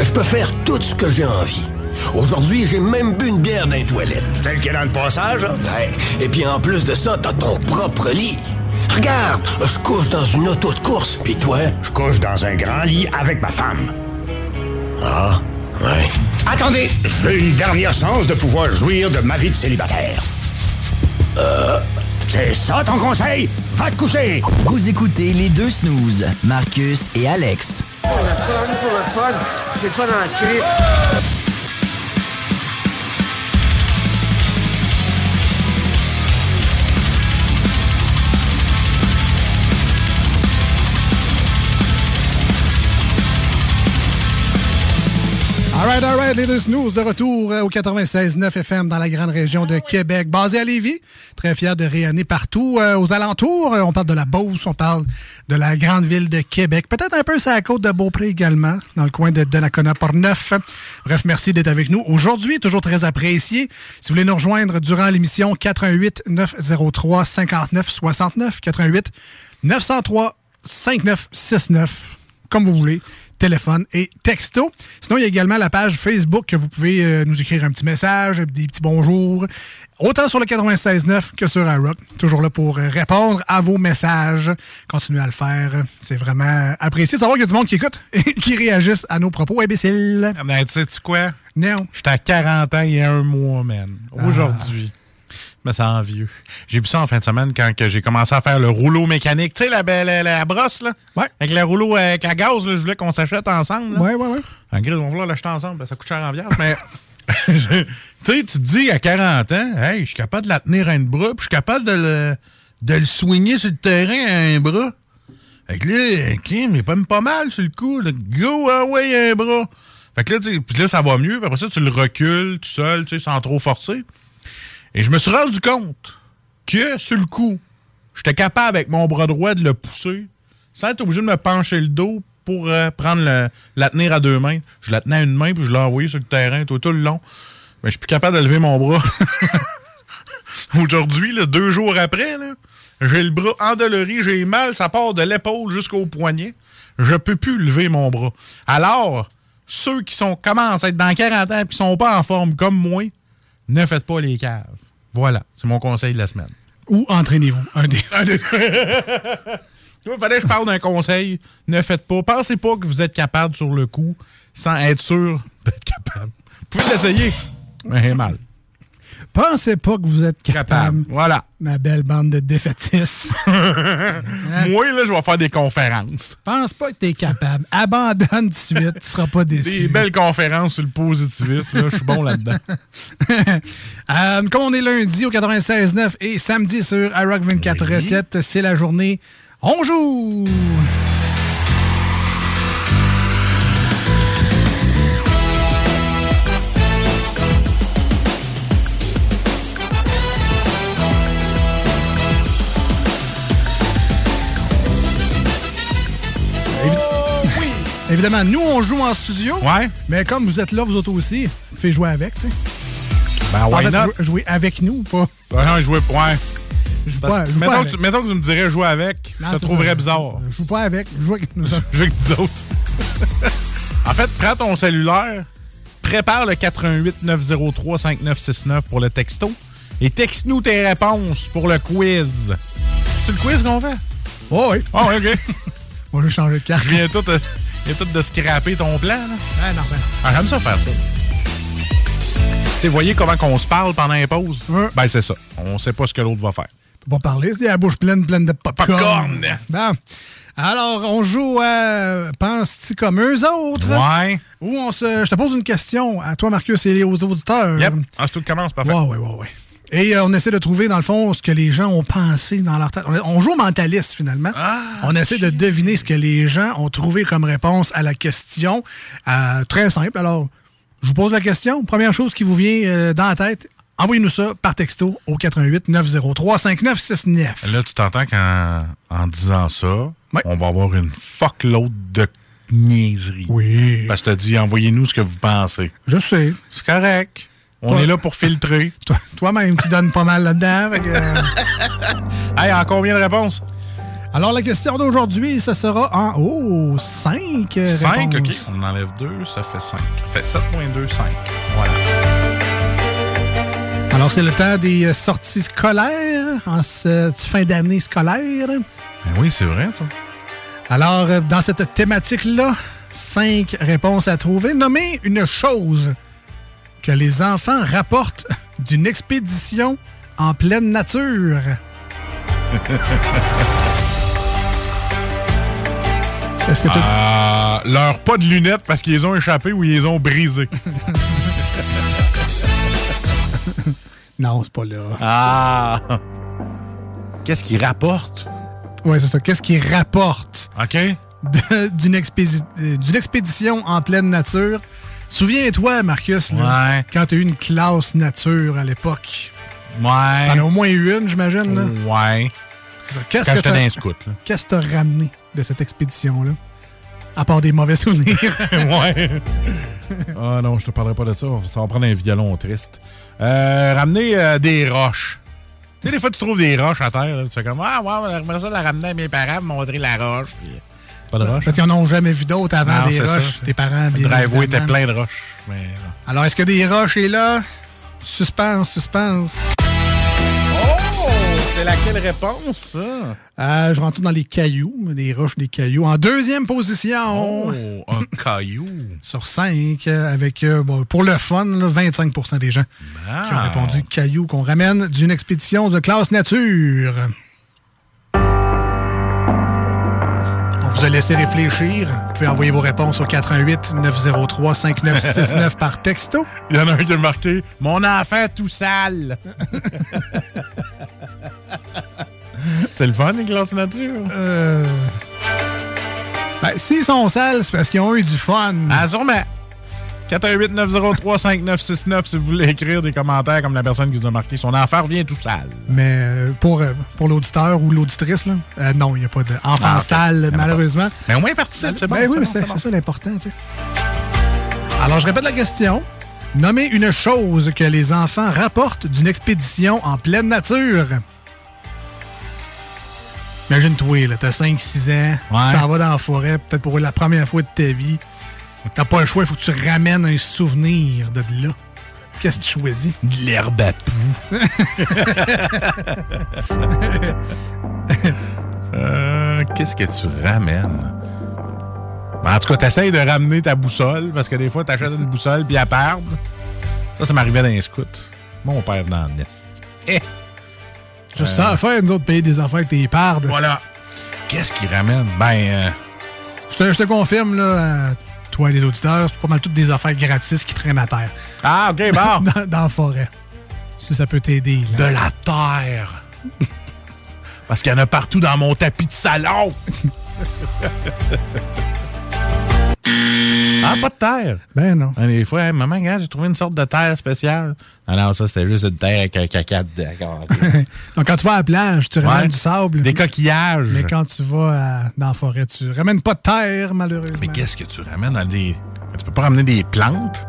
Je peux faire tout ce que j'ai envie. Aujourd'hui, j'ai même bu une bière dans les toilettes. Celle qui est dans le passage, hein? Ouais. Et puis en plus de ça, t'as ton propre lit. Regarde, je couche dans une auto de course, puis toi? Je couche dans un grand lit avec ma femme. Ah, ouais. Attendez, j'ai une dernière chance de pouvoir jouir de ma vie de célibataire. Euh, c'est ça ton conseil? Va te coucher! Vous écoutez les deux snooze, Marcus et Alex. Pour le fun, pour le fun, c'est fun en Christ. Alright, alright, les deux snooze de retour euh, au 96.9 FM dans la grande région de Québec, basé à Lévis. Très fier de rayonner partout euh, aux alentours. Euh, on parle de la Beauce, on parle de la grande ville de Québec. Peut-être un peu sur la côte de Beaupré également, dans le coin de Donnacona Portneuf. Bref, merci d'être avec nous aujourd'hui, toujours très apprécié. Si vous voulez nous rejoindre durant l'émission, 88 903 59 69 88 903 5969 comme vous voulez, téléphone et texto. Sinon, il y a également la page Facebook que vous pouvez euh, nous écrire un petit message, des petits bonjours, autant sur le 96.9 que sur iRock. Toujours là pour euh, répondre à vos messages. Continuez à le faire. C'est vraiment apprécié de savoir qu'il y a du monde qui écoute et qui réagisse à nos propos imbéciles. Ben, tu sais-tu quoi? Non. J'étais à 40 ans il y a un mois, man. Aujourd'hui. Mais c'est envieux. J'ai vu ça en fin de semaine quand j'ai commencé à faire le rouleau mécanique. Tu sais, la, la, brosse, là? Ouais. Avec le rouleau avec la gaz, là, je voulais qu'on s'achète ensemble. Là. Ouais, ouais, ouais. En gris, on va vouloir l'acheter ensemble, ça coûte cher en viande, mais. tu sais, tu te dis à 40 ans, hey, je suis capable de la tenir à un bras, puis je suis capable de le, de le soigner sur le terrain à un bras. Fait que là, Kim, il est pas même pas mal sur le coup. Là. Go, ouais, un bras. Fait que là, puis là, ça va mieux, puis après ça, tu le recules tout seul, tu sais, sans trop forcer. Et je me suis rendu compte que, sur le coup, j'étais capable avec mon bras droit de le pousser sans être obligé de me pencher le dos pour euh, prendre le, la tenir à deux mains. Je la tenais à une main puis je l'ai envoyé sur le terrain tout, le long. Mais je suis plus capable de lever mon bras. Aujourd'hui, deux jours après, j'ai le bras endolori, j'ai mal, ça part de l'épaule jusqu'au poignet. Je peux plus lever mon bras. Alors, ceux qui sont commencent à être dans 40 ans et qui sont pas en forme comme moi, ne faites pas les caves. Voilà, c'est mon conseil de la semaine. Ou entraînez-vous? Un des. Il fallait que je parle d'un conseil. Ne faites pas. Pensez pas que vous êtes capable sur le coup sans être sûr d'être capable. Vous pouvez l'essayer, mais mal. Pensez pas que vous êtes capable. Voilà. Ma belle bande de défaitistes. Moi, là, je vais faire des conférences. Pense pas que t'es capable. Abandonne tout de suite. Tu seras pas déçu. Des belles conférences sur le positivisme. là. Je suis bon là-dedans. Euh, comme on est lundi au 96.9 et samedi sur iRock 24 recettes, c'est la journée On joue! Évidemment, nous, on joue en studio. Ouais. Mais comme vous êtes là, vous autres aussi, faites jouer avec, tu sais. Ben, En why fait, not? jou- jouer avec nous, pas. Ben non, jouer ouais. Je joue pas, je joue mettons, avec. que tu, mettons que tu me dirais jouer avec, Non, je te trouverais ça. bizarre. Je joue pas avec, je joue avec nous autres. Je veux que nous autres. en fait, prends ton cellulaire, prépare le 88 903 5969 pour le texto et texte-nous tes réponses pour le quiz. C'est le quiz qu'on fait? Oh, oui. Ah, ouais, OK. On va changer de carte. Je viens tout, viens tout de scraper ton plan. Là? Ben non, ben non. Ah, J'aime ça faire ça. Tu sais, voyez comment qu'on se parle pendant les pauses? Ben, c'est ça. On sait pas ce que l'autre va faire. On va parler, c'est la bouche pleine, pleine de popcorn. Popcorn. Bon. Alors, on joue à Penses-tu comme eux autres? Ouais. Ou on se. Je te pose une question à toi, Marcus, et aux auditeurs. Yep. Ah, c'est tout commence, parfait. Ouais, ouais, ouais, ouais. Et euh, on essaie de trouver, dans le fond, ce que les gens ont pensé dans leur tête. On, on joue au mentaliste, finalement. Ah, on essaie de deviner ce que les gens ont trouvé comme réponse à la question. Euh, très simple. Alors, je vous pose la question. Première chose qui vous vient euh, dans la tête, envoyez-nous ça par texto au 88 903 5969. Là, tu t'entends qu'en en disant ça, on va avoir une fuckload de niaiseries. Oui. Parce que t'as dit, envoyez-nous ce que vous pensez. Je sais. C'est correct. On Toi- est là pour filtrer. Toi- Toi-même, tu donnes pas mal là-dedans. que, euh, Hey, en combien de réponses? Alors, la question d'aujourd'hui, ce sera en oh, 5 5, réponses. ok. On enlève 2, ça fait 5. Ça fait 7.2, 5. Voilà. Alors, c'est le temps des euh, sorties scolaires en cette fin d'année scolaire. Ben oui, c'est vrai, toi. Alors, euh, dans cette thématique-là, cinq réponses à trouver. Nommez une chose que les enfants rapportent d'une expédition en pleine nature. Est-ce que tu Euh, leur pas de lunettes parce qu'ils les ont échappées ou ils les ont brisées. Non, c'est pas là. Ah! Qu'est-ce qu'ils rapportent? Ouais, c'est ça. Qu'est-ce qui rapporte OK. de- d'une expédi- euh, d'une expédition en pleine nature? Souviens-toi, Marcus, là, Ouais. quand tu as eu une classe nature à l'époque. Ouais. T'en as au moins eu une, j'imagine. là. Ouais. Qu'est-ce Quand que j'étais t'as- dans là. Qu'est-ce que t'as ramené de cette expédition-là? À part des mauvais souvenirs. ouais. Ah non, je te parlerai pas de ça. Ça va prendre un violon triste. Euh, ramener euh, des roches. Tu sais, des fois, tu trouves des roches à terre. là, tu fais comme Ah, ouais, j'aimerais ça la ramener à mes parents, me montrer la roche. Puis, Pas de roche? Parce qu'ils n'en ont jamais vu d'autres avant Non, des c'est ça. roches. Tes parents, Le bien driveway était plein de roches. Mais, Alors, est-ce que des roches est là? Suspense, suspense. Oh! C'est laquelle réponse, ça? Euh, je rentre dans les cailloux, des roches, des cailloux. En deuxième position, Oh, un caillou. sur 5, avec, euh, bon, pour le fun, là, 25% des gens qui ont Ah. répondu cailloux qu'on ramène d'une expédition de classe nature. Vous a laissé réfléchir. Vous pouvez envoyer vos réponses au 88 903 5969 par texto. Il y en a un qui a marqué Mon enfant tout sale. c'est le fun, les classes nature. Euh... Ben, s'ils sont sales, c'est parce qu'ils ont eu du fun. Ah, sûrement. 418-903-5969 si vous voulez écrire des commentaires comme la personne qui vous a marqué. Son enfant revient tout sale. Mais euh, pour, euh, pour l'auditeur ou l'auditrice, là, euh, non, il n'y a pas d'enfant Ah, sale, malheureusement. Mais au moins, il participe, c'est bon, Ben oui, mais c'est ça l'important. Alors, je répète la question. Nommez une chose que les enfants rapportent d'une expédition en pleine nature. Imagine-toi, t'as 5-6 ans, Ouais. tu t'en vas dans la forêt, peut-être pour la première fois de ta vie. T'as pas le choix, il faut que tu ramènes un souvenir de là. Qu'est-ce que tu choisis? De l'herbe à poux. Euh, Qu'est-ce que tu ramènes? Ben, en tout cas, t'essayes de ramener ta boussole parce que des fois, t'achètes une boussole puis elle perd. Ça, ça m'arrivait dans les scouts. Mon père dans le nest. Eh! Juste ça à faire, nous autres, payer des affaires avec tes parts. Voilà. Qu'est-ce qu'il ramène? Ben, euh, Je te, je te confirme, là, toi et les auditeurs, c'est pas mal toutes des affaires gratis qui traînent à terre. Ah, OK, bon. dans, dans la forêt. Si ça peut t'aider. de la terre. Parce qu'il y en a partout dans mon tapis de salon. ah, pas de terre? Ben non. Ah, Des fois, hey, maman, regarde, j'ai trouvé une sorte de terre spéciale. Ah non, ça, c'était juste une terre avec un caca dedans. Donc, quand tu vas à la plage, tu ramènes du sable. Des coquillages. Mais quand tu vas à- dans la forêt, tu ramènes pas de terre, malheureusement. Mais qu'est-ce que tu ramènes dans des. Tu peux pas ramener des plantes?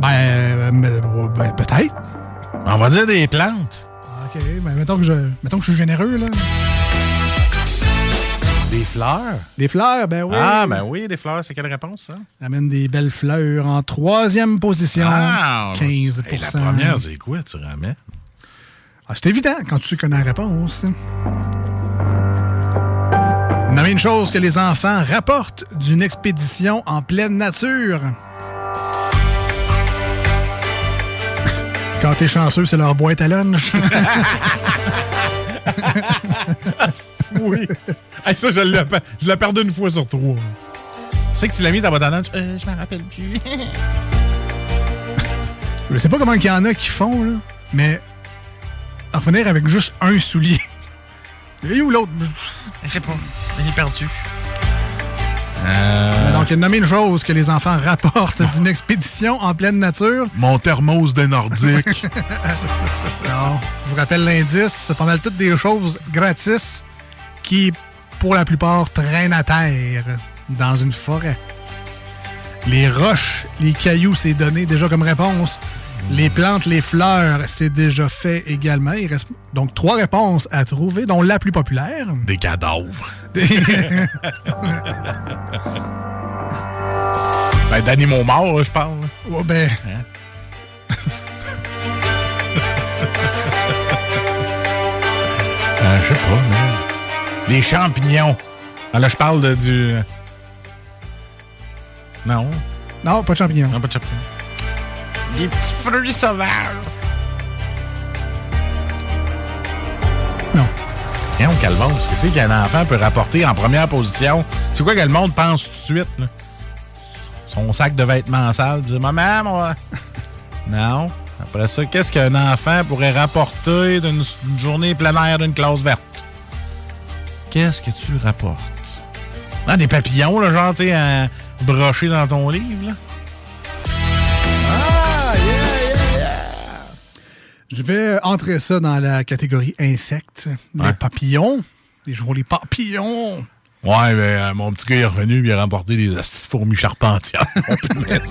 Ben, euh, ben, peut-être. On va dire des plantes. OK, ben, mettons que, je, mettons que je suis généreux, là. Des fleurs? Des fleurs, ben oui. Ah, ben oui, des fleurs, c'est quelle réponse, ça? Ramène des belles fleurs en troisième position. Ah, 15 hey, La première, c'est quoi, tu ramènes? Ah, c'est évident quand tu connais la réponse. Nommez une chose que les enfants rapportent d'une expédition en pleine nature. Quand t'es chanceux, c'est leur boîte à lunch. oui. Hey, ça, je l'ai je l'ai perdu une fois sur trois. Tu sais que tu l'as mis dans votre lunch? Euh, je m'en rappelle plus. Je sais pas comment il y en a qui font, là, mais en revenir avec juste un soulier. Et où l'autre? Je sais pas. Il est perdu. Euh, Donc, nommer une chose que les enfants rapportent d'une expédition en pleine nature. Mon thermos de Nordique. Non. Je vous rappelle l'indice, c'est pas mal toutes des choses gratis qui, pour la plupart, traînent à terre dans une forêt. Les roches, les cailloux, c'est donné déjà comme réponse. Les plantes, les fleurs, c'est déjà fait également. Il reste donc trois réponses à trouver, dont la plus populaire. Des cadavres. ben, d'animaux morts, je parle. Ouais, ben. Euh, je sais pas. Des champignons. Ah, là, je parle de, du. Non. Non, pas de champignons. Non, pas de champignons. Des petits fruits sauvages. Non. Tiens, au calvose, qu'est-ce qu'un enfant peut rapporter en première position? C'est quoi que le monde pense tout de suite, là? Son sac de vêtements sales. Dis, maman, moi. non. Après ça, qu'est-ce qu'un enfant pourrait rapporter d'une d'une journée plein air d'une classe verte? Qu'est-ce que tu rapportes? Ah, des papillons, là, genre, tu sais, euh, brochés dans ton livre, là? Ah, yeah, yeah, yeah. Je vais entrer ça dans la catégorie insectes. Les Ouais. papillons. Les jolis papillons. Ouais, ben, euh, mon petit gars est revenu et il a remporté des astuces fourmis charpentières.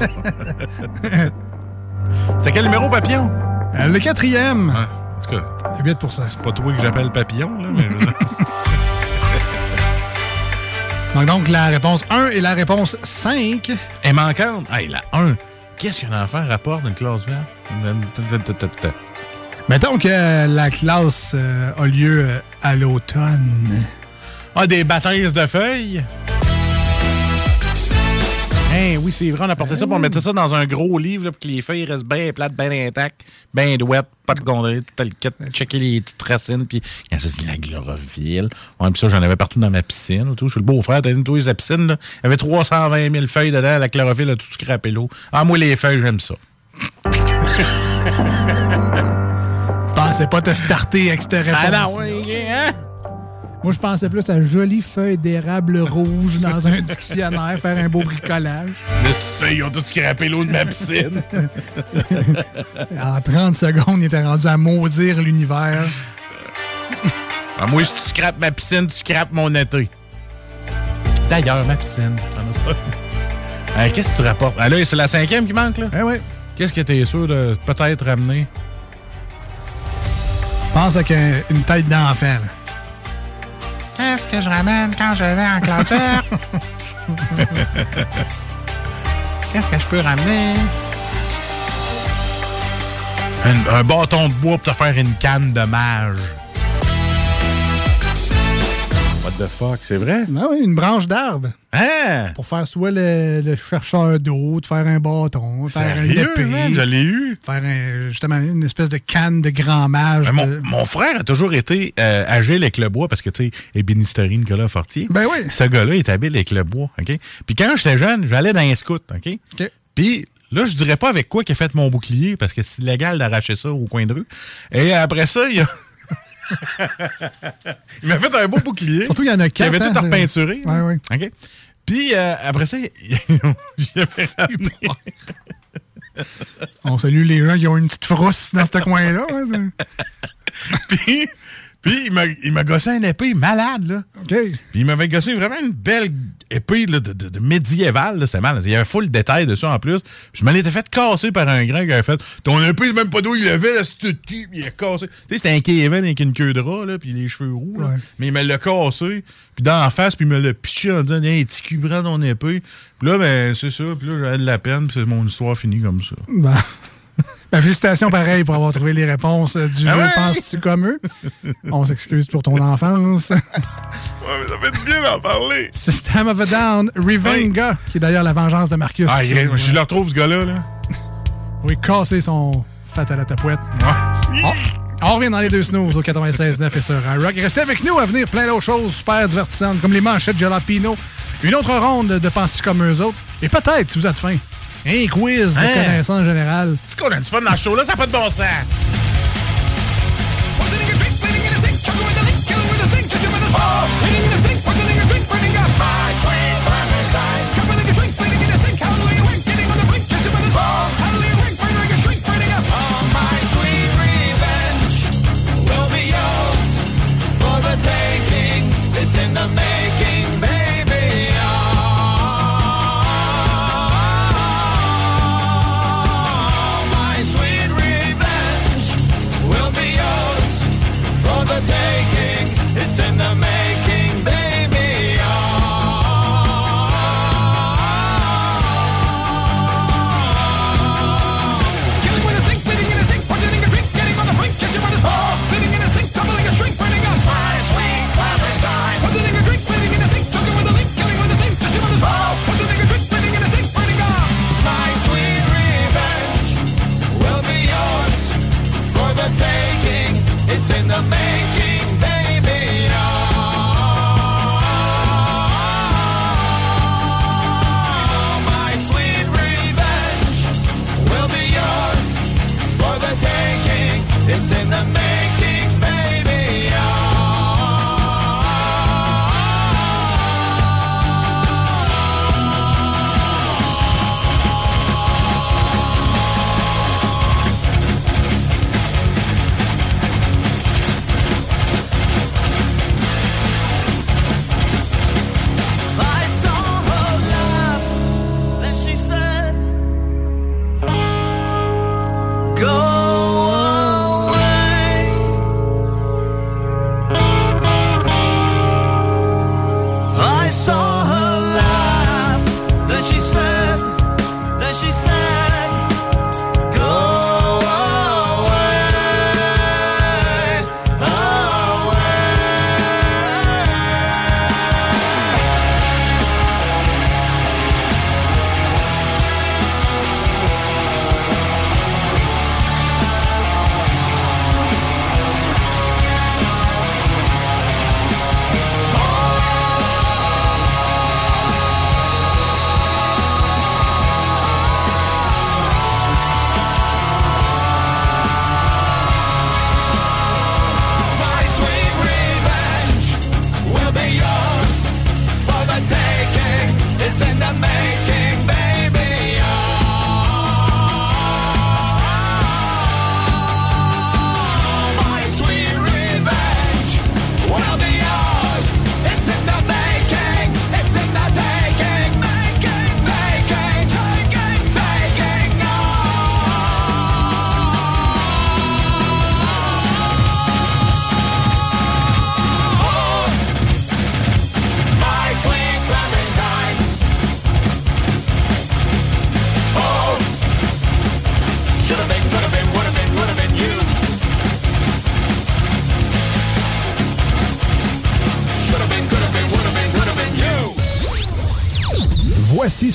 C'était quel numéro, papillon? Euh, le quatrième. En tout cas, 8 c'est pas toi que j'appelle papillon, là, mais... Donc, donc, la réponse 1 et la réponse 5. est manquante. Hey, la 1. Qu'est-ce qu'un enfant rapporte d'une classe verte? Mettons que la classe euh, a lieu euh, à l'automne. Ah, des baptêmes de feuilles? Hein, oui, c'est vrai, on apportait ça pour mettre ça dans un gros livre là, pour que les feuilles restent bien plates, bien intactes, bien douettes, pas de gondole, tout le kit, checker les petites racines, puis quand ça, c'est la chlorophylle. Ouais, puis ça, j'en avais partout dans ma piscine. ou Tout. Je suis le beau-frère, t'as une tous les piscine, là. Il y avait 320 000 feuilles dedans, la chlorophylle a tout scrapé l'eau. Ah, moi, les feuilles, j'aime ça. Pensais pas te starter avec cette réponse. Ah non, oui, hein? Moi, je pensais plus à jolie feuille d'érable rouge dans un dictionnaire, faire un beau bricolage. Les petites feuilles ont tout scrapé l'eau de ma piscine. En 30 secondes, il était rendu à maudire l'univers. Ah, moi, si tu scrapes ma piscine, tu scrapes mon été. D'ailleurs, ma piscine. Hey, Qu'est-ce que tu rapportes? Ah là, c'est la cinquième qui manque, là? Eh oui. Qu'est-ce que t'es sûr de peut-être ramener? Pense avec un- une tête d'enfant. là. Qu'est-ce que je ramène quand je vais en classe verte? Qu'est-ce que je peux ramener? Un, un bâton de bois pour te faire une canne de mage. What the fuck, c'est vrai? Ah oui, une branche d'arbre. Hein? Pour faire soit le, le chercheur d'eau, de faire un bâton, de faire Sérieux, épée. man? Je l'ai eu. Faire un- justement une espèce de canne de grand mage. Ben, mon, de- mon frère a toujours été euh, agile avec le bois parce que, tu sais, ébénisterie Nicolas Fortier. Ben oui. Ce gars-là est habile avec le bois, OK? Puis quand j'étais jeune, j'allais dans un scout, OK? Puis là, je dirais pas avec quoi qu'il a fait mon bouclier parce que c'est illégal d'arracher ça au coin de rue. Et après ça, il a... il m'a fait un beau bouclier. Surtout, il y en a Qui avait quatre, tout hein, repeinturé. Ouais, ouais. OK? Puis euh, après ça, il il ramené... On salue les gens qui ont une petite frousse dans ce coin-là. hein, puis, puis il m'a- il m'a gossé une épée malade, là. OK. Puis il m'avait gossé vraiment une belle épée là, de, de, de médiévale. là. C'était mal. Il y avait full détail dessus en plus. Puis je me l'étais fait casser par un grand qui avait fait Ton épée, même pas d'où il l'avait, là, c'est tout qui, il a cassé. Tu sais, c'était un Kevin avec une queue de rat, là, puis les cheveux roux. là. Ouais. Mais il me l'a cassé, puis dans la face, puis il me l'a piché en disant Hey, tu prends ton épée. Puis là, ben, c'est ça. Puis là, j'avais de la peine, puis c'est mon histoire finie comme ça. Ben, ben, félicitations pareil pour avoir trouvé les réponses euh, du Ah jeu ouais? Penses-tu comme eux? On s'excuse pour ton enfance. Ouais, mais ça fait du bien d'en parler. System of a Down, Revenga, qui est d'ailleurs la vengeance de Marcus. Ah, il je le retrouve, ce gars-là. Là. Oui, casser son fat à la tapouette. On, on revient dans les deux snooze au 96.9 et sur Rock. Restez avec nous à venir plein d'autres choses super divertissantes, comme les manchettes Jalapino, une autre ronde de Penses-tu comme eux autres, et peut-être, si vous êtes faim, un quiz de Hein? connaissances générales. Tu qu'on a du fun dans ce show-là, ça n'a pas de bon sens.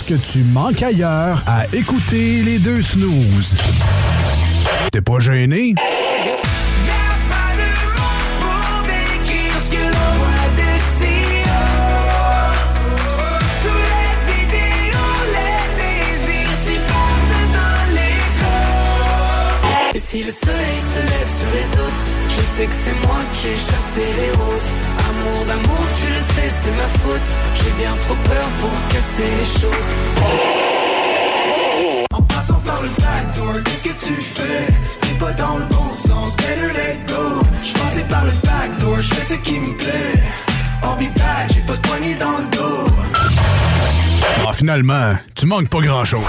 Que tu manques ailleurs à écouter les deux snooze. T'es pas gêné? Si le soleil se lève sur les autres, je sais que c'est moi qui ai chassé les roses. Amour d'amour, tu c'est ma faute. J'ai bien trop peur pour casser les choses. En passant par le backdoor, qu'est-ce que tu fais? T'es pas dans le bon sens, better let go Je passais par le backdoor, je fais ce qui me plaît I'll be back, j'ai pas de poignée dans le dos Ah, finalement, tu manques pas grand-chose.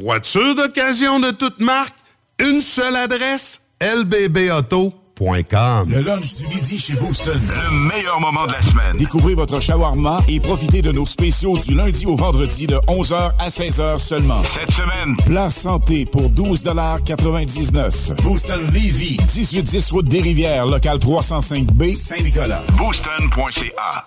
Voiture d'occasion de toute marque, une seule adresse, lbbauto.com. Le lunch du midi chez Booston. Le meilleur moment de la semaine. Découvrez votre shawarma et profitez de nos spéciaux du lundi au vendredi de 11h à 16h seulement. Cette semaine, Plat santé pour 12,99 Booston Levy, 1810 route des Rivières, local 305B, Saint-Nicolas. booston.ca.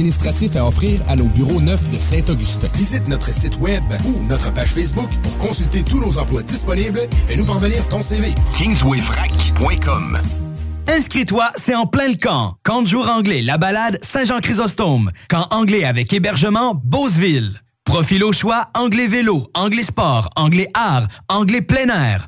administratifs à offrir à nos bureaux neufs de Saint-Augustin. Visite notre site web ou notre page Facebook pour consulter tous nos emplois disponibles et fais-nous parvenir ton CV. kingswayfrac.com. Inscris-toi, c'est en plein le camp. Camp de jour anglais, la balade, Saint-Jean-Chrysostome. Camp anglais avec hébergement, Beauceville. Profil au choix, anglais vélo, anglais sport, anglais art, anglais plein air.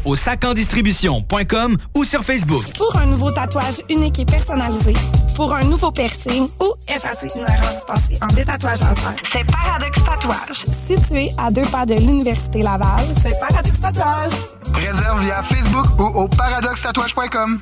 au sacandistribution.com ou sur Facebook. Pour un nouveau tatouage unique et personnalisé, pour un nouveau piercing ou effacer une erreur dispensée en détatouage laser, c'est Paradox Tatouage. Situé à deux pas de l'Université Laval, c'est Paradox Tatouage. Réserve via Facebook ou au paradoxtatouage.com.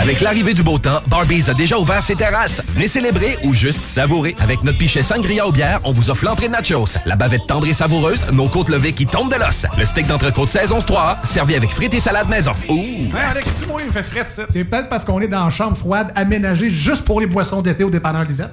Avec l'arrivée du beau temps, Barbies a déjà ouvert ses terrasses. Venez célébrer ou juste savourer. Avec notre pichet sangria aux bières, on vous offre l'entrée de nachos, la bavette tendre et savoureuse, nos côtes levées qui tombent de l'os, le steak d'entrecôte saison 3 servi avec frites et salade maison. Ouh! Hey, Alex, tu moi, il me fait frais. C'est peut-être parce qu'on est dans une chambre froide aménagée juste pour les boissons d'été au dépanneur Lisette.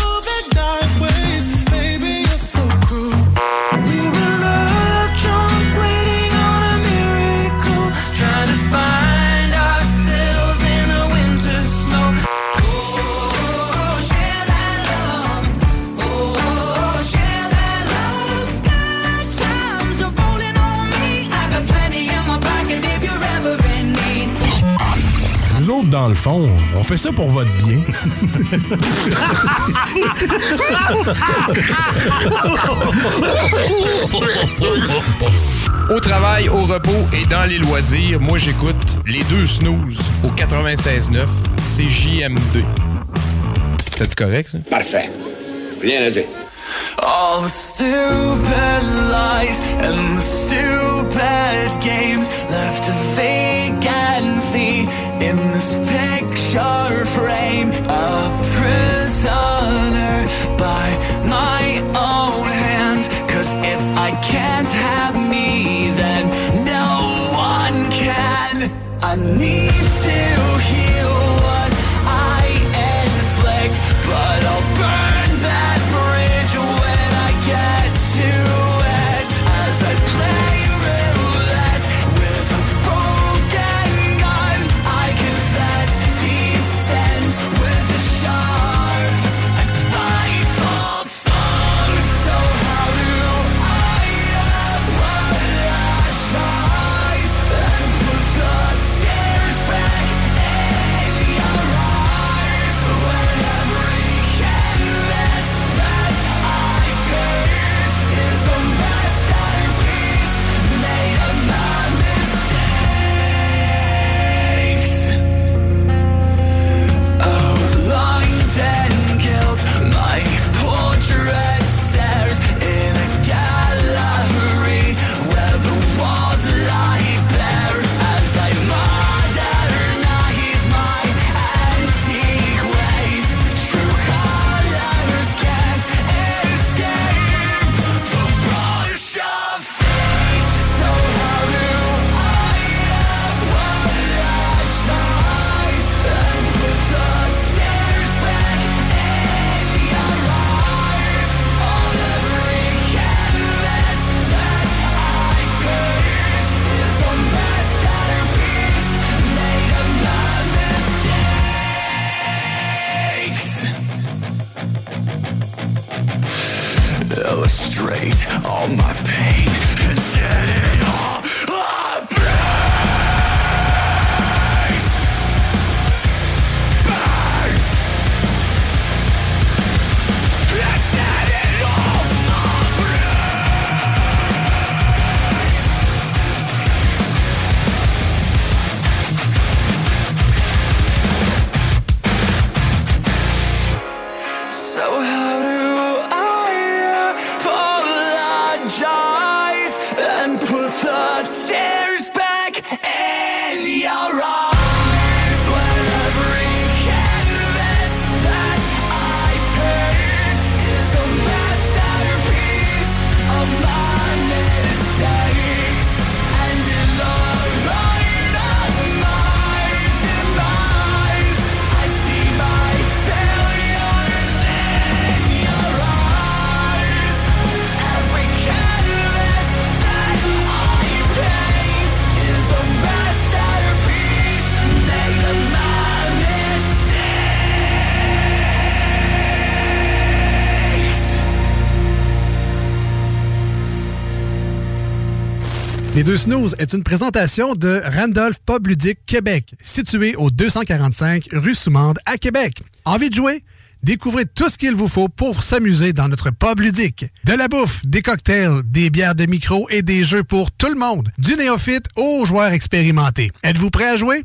Dans le fond, on fait ça pour votre bien. Au travail, au repos et dans les loisirs, moi j'écoute les deux snooze au 96.9 CJMD. C'est correct ça? Parfait. Rien à dire. All the stupid lies and the stupid games left a vacancy in this picture frame. A prisoner by my own hands. Cause if I can't have me, then no one can. I need to heal all my pain, Les deux snooze est une présentation de Randolph Pub Ludique Québec, situé au 245 rue Soumande à Québec. Envie de jouer? Découvrez tout ce qu'il vous faut pour s'amuser dans notre pub ludique. De la bouffe, des cocktails, des bières de micro et des jeux pour tout le monde. Du néophyte aux joueurs expérimentés. Êtes-vous prêt à jouer?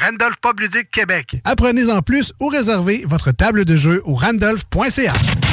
Randolph Pub Ludique Québec. Apprenez en plus ou réservez votre table de jeu au randolph.ca.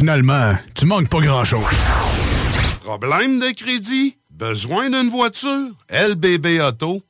Finalement, tu manques pas grand-chose. Problème de crédit? Besoin d'une voiture? lbbauto.com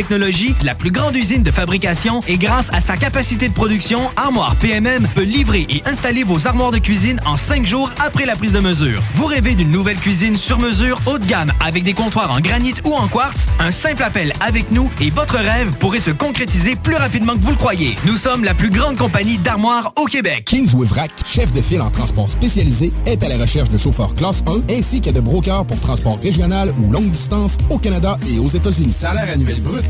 technologie, la plus grande usine de fabrication et grâce à sa capacité de production, Armoire PMM peut livrer et installer vos armoires de cuisine en cinq jours après la prise de mesure. Vous rêvez d'une nouvelle cuisine sur mesure haut de gamme avec des comptoirs en granit ou en quartz? Un simple appel avec nous et votre rêve pourrait se concrétiser plus rapidement que vous le croyez. Nous sommes la plus grande compagnie d'armoires au Québec. Kingsway Vrac, chef de file en transport spécialisé, est à la recherche de chauffeurs classe 1 ainsi que de brokers pour transport régional ou longue distance au Canada et aux États-Unis. Salaire annuel brut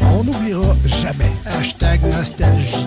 On n'oubliera jamais. Hashtag nostalgie.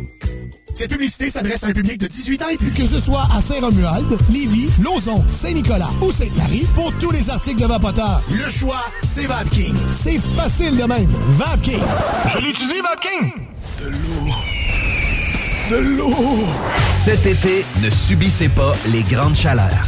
Cette publicité s'adresse à un public de 18 ans et plus. Que ce soit à Saint-Romuald, Lévis, Lauson, Saint-Nicolas ou Sainte-Marie, pour tous les articles de Vapoteur, le choix, c'est VapKing. C'est facile de même. VapKing. Je l'utilise, VapKing! De l'eau. De l'eau. Cet été, ne subissez pas les grandes chaleurs.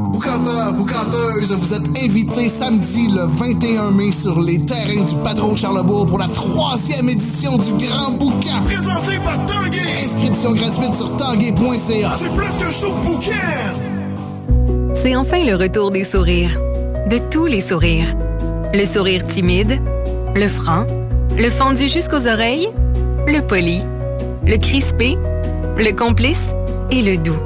Boucanteur, boucanteuse, vous êtes invités samedi le 21 mai sur les terrains du Patron Charlebourg pour la troisième édition du Grand Boucan. Présenté par Tanguay! Inscription gratuite sur tanguay.ca. C'est plus qu'un show de bouquin! C'est enfin le retour des sourires. De tous les sourires. Le sourire timide, le franc, le fendu jusqu'aux oreilles, le poli, le crispé, le complice et le doux.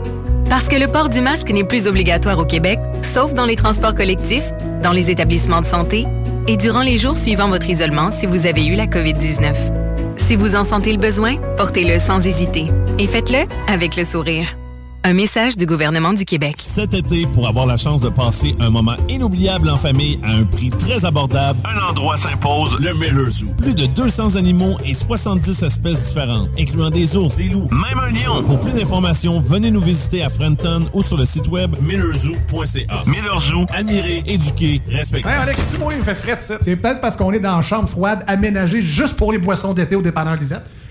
Parce que le port du masque n'est plus obligatoire au Québec, sauf dans les transports collectifs, dans les établissements de santé et durant les jours suivant votre isolement si vous avez eu la COVID-19. Si vous en sentez le besoin, portez-le sans hésiter et faites-le avec le sourire. Un message du gouvernement du Québec. Cet été, pour avoir la chance de passer un moment inoubliable en famille à un prix très abordable, Un endroit s'impose, le Miller Zoo. Plus de 200 animaux et 70 espèces différentes, incluant des ours, des loups, même un lion. Pour plus d'informations, venez nous visiter à Frenton ou sur le site web millerzoo.ca. Miller Zoo. Admirer, éduquer, respecter. Hey Alex, tu moi, il me fait frais de ça. C'est peut-être parce qu'on est dans une chambre froide aménagée juste pour les boissons d'été au dépanneur Lisette.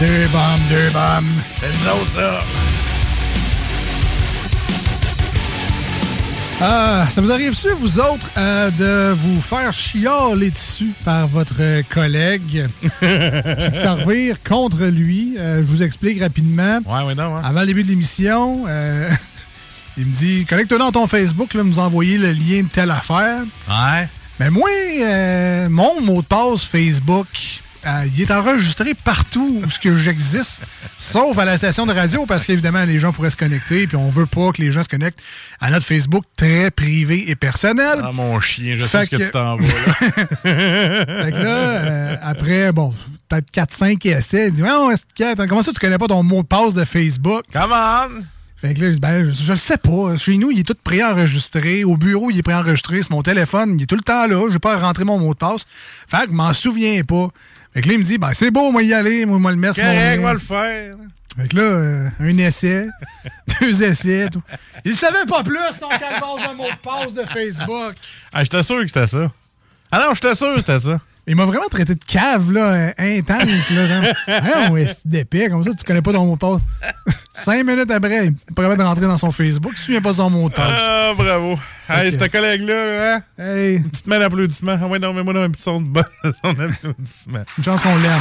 Deux bombes, deux bombes. C'est nous autres, ça. Ah, ça vous arrive-tu, vous autres, euh, de vous faire chialer dessus par votre collègue, puis de servir contre lui? Euh, je vous explique rapidement. Ouais, ouais, non, ouais. Avant le début de l'émission, euh, il me dit Connecte-toi dans ton Facebook, là, nous envoyer le lien de telle affaire. Ouais. Mais moi, mon mot de passe Facebook, euh, il est enregistré partout où ce que j'existe, sauf à la station de radio, parce qu'évidemment, les gens pourraient se connecter, puis on veut pas que les gens se connectent à notre Facebook très privé et personnel. Ah, mon chien, je Fait sais ce que, tu t'en vas, là. Fait que là, euh, après, bon, peut-être 4-5 essais, il dit c'est- comment ça tu connais pas ton mot de passe de Facebook? Come on! Fait que là, ben, je le sais pas. Chez nous, il est tout préenregistré. Au bureau, il est préenregistré. C'est mon téléphone. Il est tout le temps là. Je vais pas rentrer mon mot de passe. Fait que je m'en souviens pas. Fait que là, il me dit, ben, c'est beau, moi, y aller. Moi, moi le mettre sur mon Correct, va le faire. Fait que là, euh, un essai, deux essais, tout. Il savait pas plus son calvaire de mot de passe de Facebook. Ah, j'étais sûr que c'était ça. Ah non, j'étais sûr que c'était ça. Il m'a vraiment traité de cave, là, euh, intense, là. genre. Ah, ouais, c'est d'épais, comme ça, tu connais pas ton mot de passe. Cinq minutes après, il est de rentrer dans son Facebook, il se souvient pas de son mot de passe. Ah, bravo. Hey, ce collègue-là, hein? Hey. Une petite main d'applaudissement. Ah ouais, non, mais moi, un petit son de bon- son d'applaudissement. Une chance qu'on l'aime.